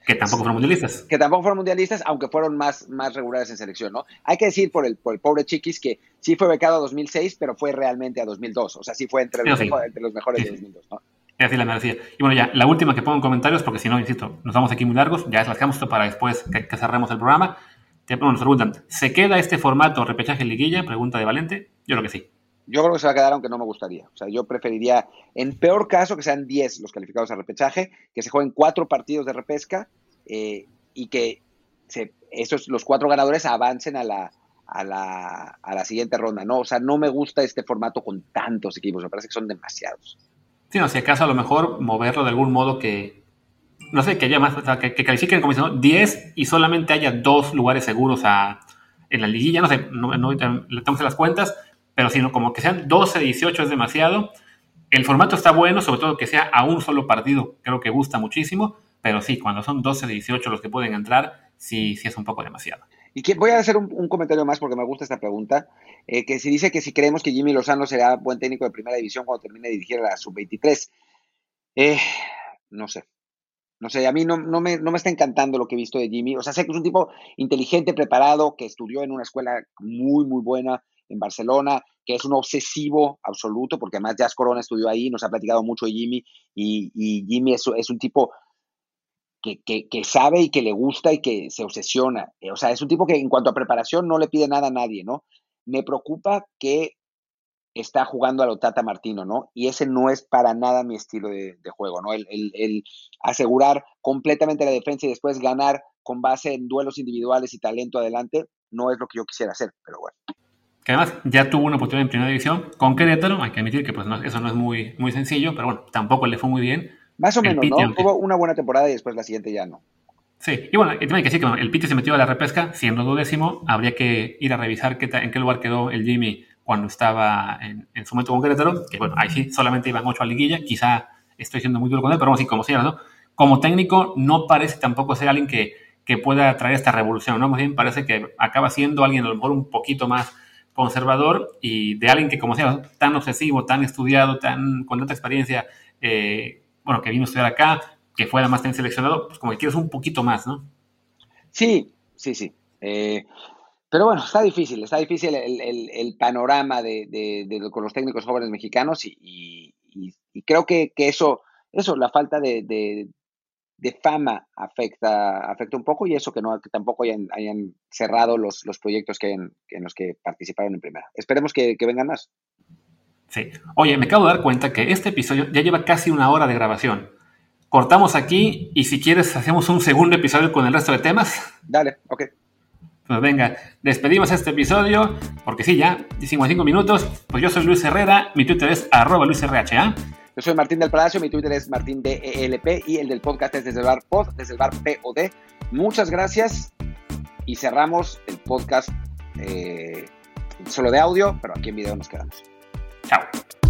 Que tampoco fueron mundialistas. Que tampoco fueron mundialistas, aunque fueron más, más regulares en selección, ¿no? Hay que decir por el, por el pobre Chiquis que sí fue becado a 2006, pero fue realmente a 2002. O sea, sí fue entre los, entre los mejores de 2002, ¿no? Así la merecía. Y bueno, ya, la última que pongo en comentarios, porque si no, insisto, nos vamos aquí muy largos, ya las dejamos para después que, cerremos el programa. Te, nos preguntan, ¿se queda este formato repechaje liguilla? Pregunta de Valente. Yo creo que sí. Yo creo que se va a quedar, aunque no me gustaría. O sea, yo preferiría, en peor caso, que sean 10 los calificados a repechaje, que se jueguen cuatro partidos de repesca eh, y que esos, los cuatro ganadores avancen a la, a la, a la siguiente ronda, ¿no? O sea, no me gusta este formato con tantos equipos, me parece que son demasiados. Sí, no, si acaso a lo mejor moverlo de algún modo que, no sé, que haya más, o sea, que, califiquen como dicen, 10 y solamente haya dos lugares seguros a, en la liguilla, no sé, no, no le tengo las cuentas, pero sino como que sean 12, 18 es demasiado. El formato está bueno, sobre todo que sea a un solo partido, creo que gusta muchísimo, pero sí, cuando son 12, 18 los que pueden entrar, sí, sí es un poco demasiado. Y que voy a hacer un, comentario más porque me gusta esta pregunta, eh, que si dice que si creemos que Jimmy Lozano será buen técnico de primera división cuando termine de dirigir a la sub-23. Eh, no sé. No sé, a mí no, no, me, no me está encantando lo que he visto de Jimmy. O sea, sé que es un tipo inteligente, preparado, que estudió en una escuela muy, muy buena en Barcelona, que es un obsesivo absoluto, porque además Jazz Corona estudió ahí, nos ha platicado mucho de Jimmy, y, Jimmy es, es, un tipo que, sabe y que le gusta y que se obsesiona. Eh, o sea, es un tipo que en cuanto a preparación no le pide nada a nadie, ¿no? Me preocupa que está jugando a lo Tata Martino, ¿no? Y ese no es para nada mi estilo de, juego, ¿no? El, el, asegurar completamente la defensa y después ganar con base en duelos individuales y talento adelante, no es lo que yo quisiera hacer, pero bueno. Que además ya tuvo una oportunidad en primera división con Querétaro, hay que admitir que pues eso no es muy, muy sencillo, pero bueno, tampoco le fue muy bien más o menos, ¿no? Tuvo una buena temporada y después la siguiente ya no. Sí, y bueno, hay que decir que el Piti se metió a la repesca, siendo duodécimo, habría que ir a revisar qué en qué lugar quedó el Jimmy cuando estaba en, su momento con Querétaro, que bueno, ahí sí solamente iban ocho a liguilla, quizá estoy siendo muy duro con él, pero bueno, sí, como sea, ¿no? Como técnico no parece tampoco ser alguien que, que pueda traer esta revolución, ¿no? Más bien parece que acaba siendo alguien a lo mejor un poquito más conservador y de alguien que como sea tan obsesivo, tan estudiado, tan con tanta experiencia, eh, bueno, que vino a estudiar acá, que fue además tan seleccionado, pues como que quieres un poquito más, ¿no? Sí, sí, sí. Eh, pero bueno, está difícil, está difícil el, panorama de, con los técnicos jóvenes mexicanos y, creo que, eso, eso, la falta de, fama afecta, afecta un poco y eso que, no, tampoco hayan, cerrado los, los proyectos que en, los que participaron en primera. Esperemos que vengan más. Sí. Oye, me acabo de dar cuenta que este episodio ya lleva casi una hora de grabación. Cortamos aquí y si quieres hacemos un segundo episodio con el resto de temas. Dale, ok. Pues venga, despedimos este episodio, porque sí, ya, 55 minutos. Pues yo soy Luis Herrera, mi Twitter es arroba luisrha. Yo soy Martín del Palacio, mi Twitter es Martín DELP y el del podcast es desde el bar pod, desde el bar POD. Muchas gracias y cerramos el podcast eh, solo de audio, pero aquí en video nos quedamos. Chao.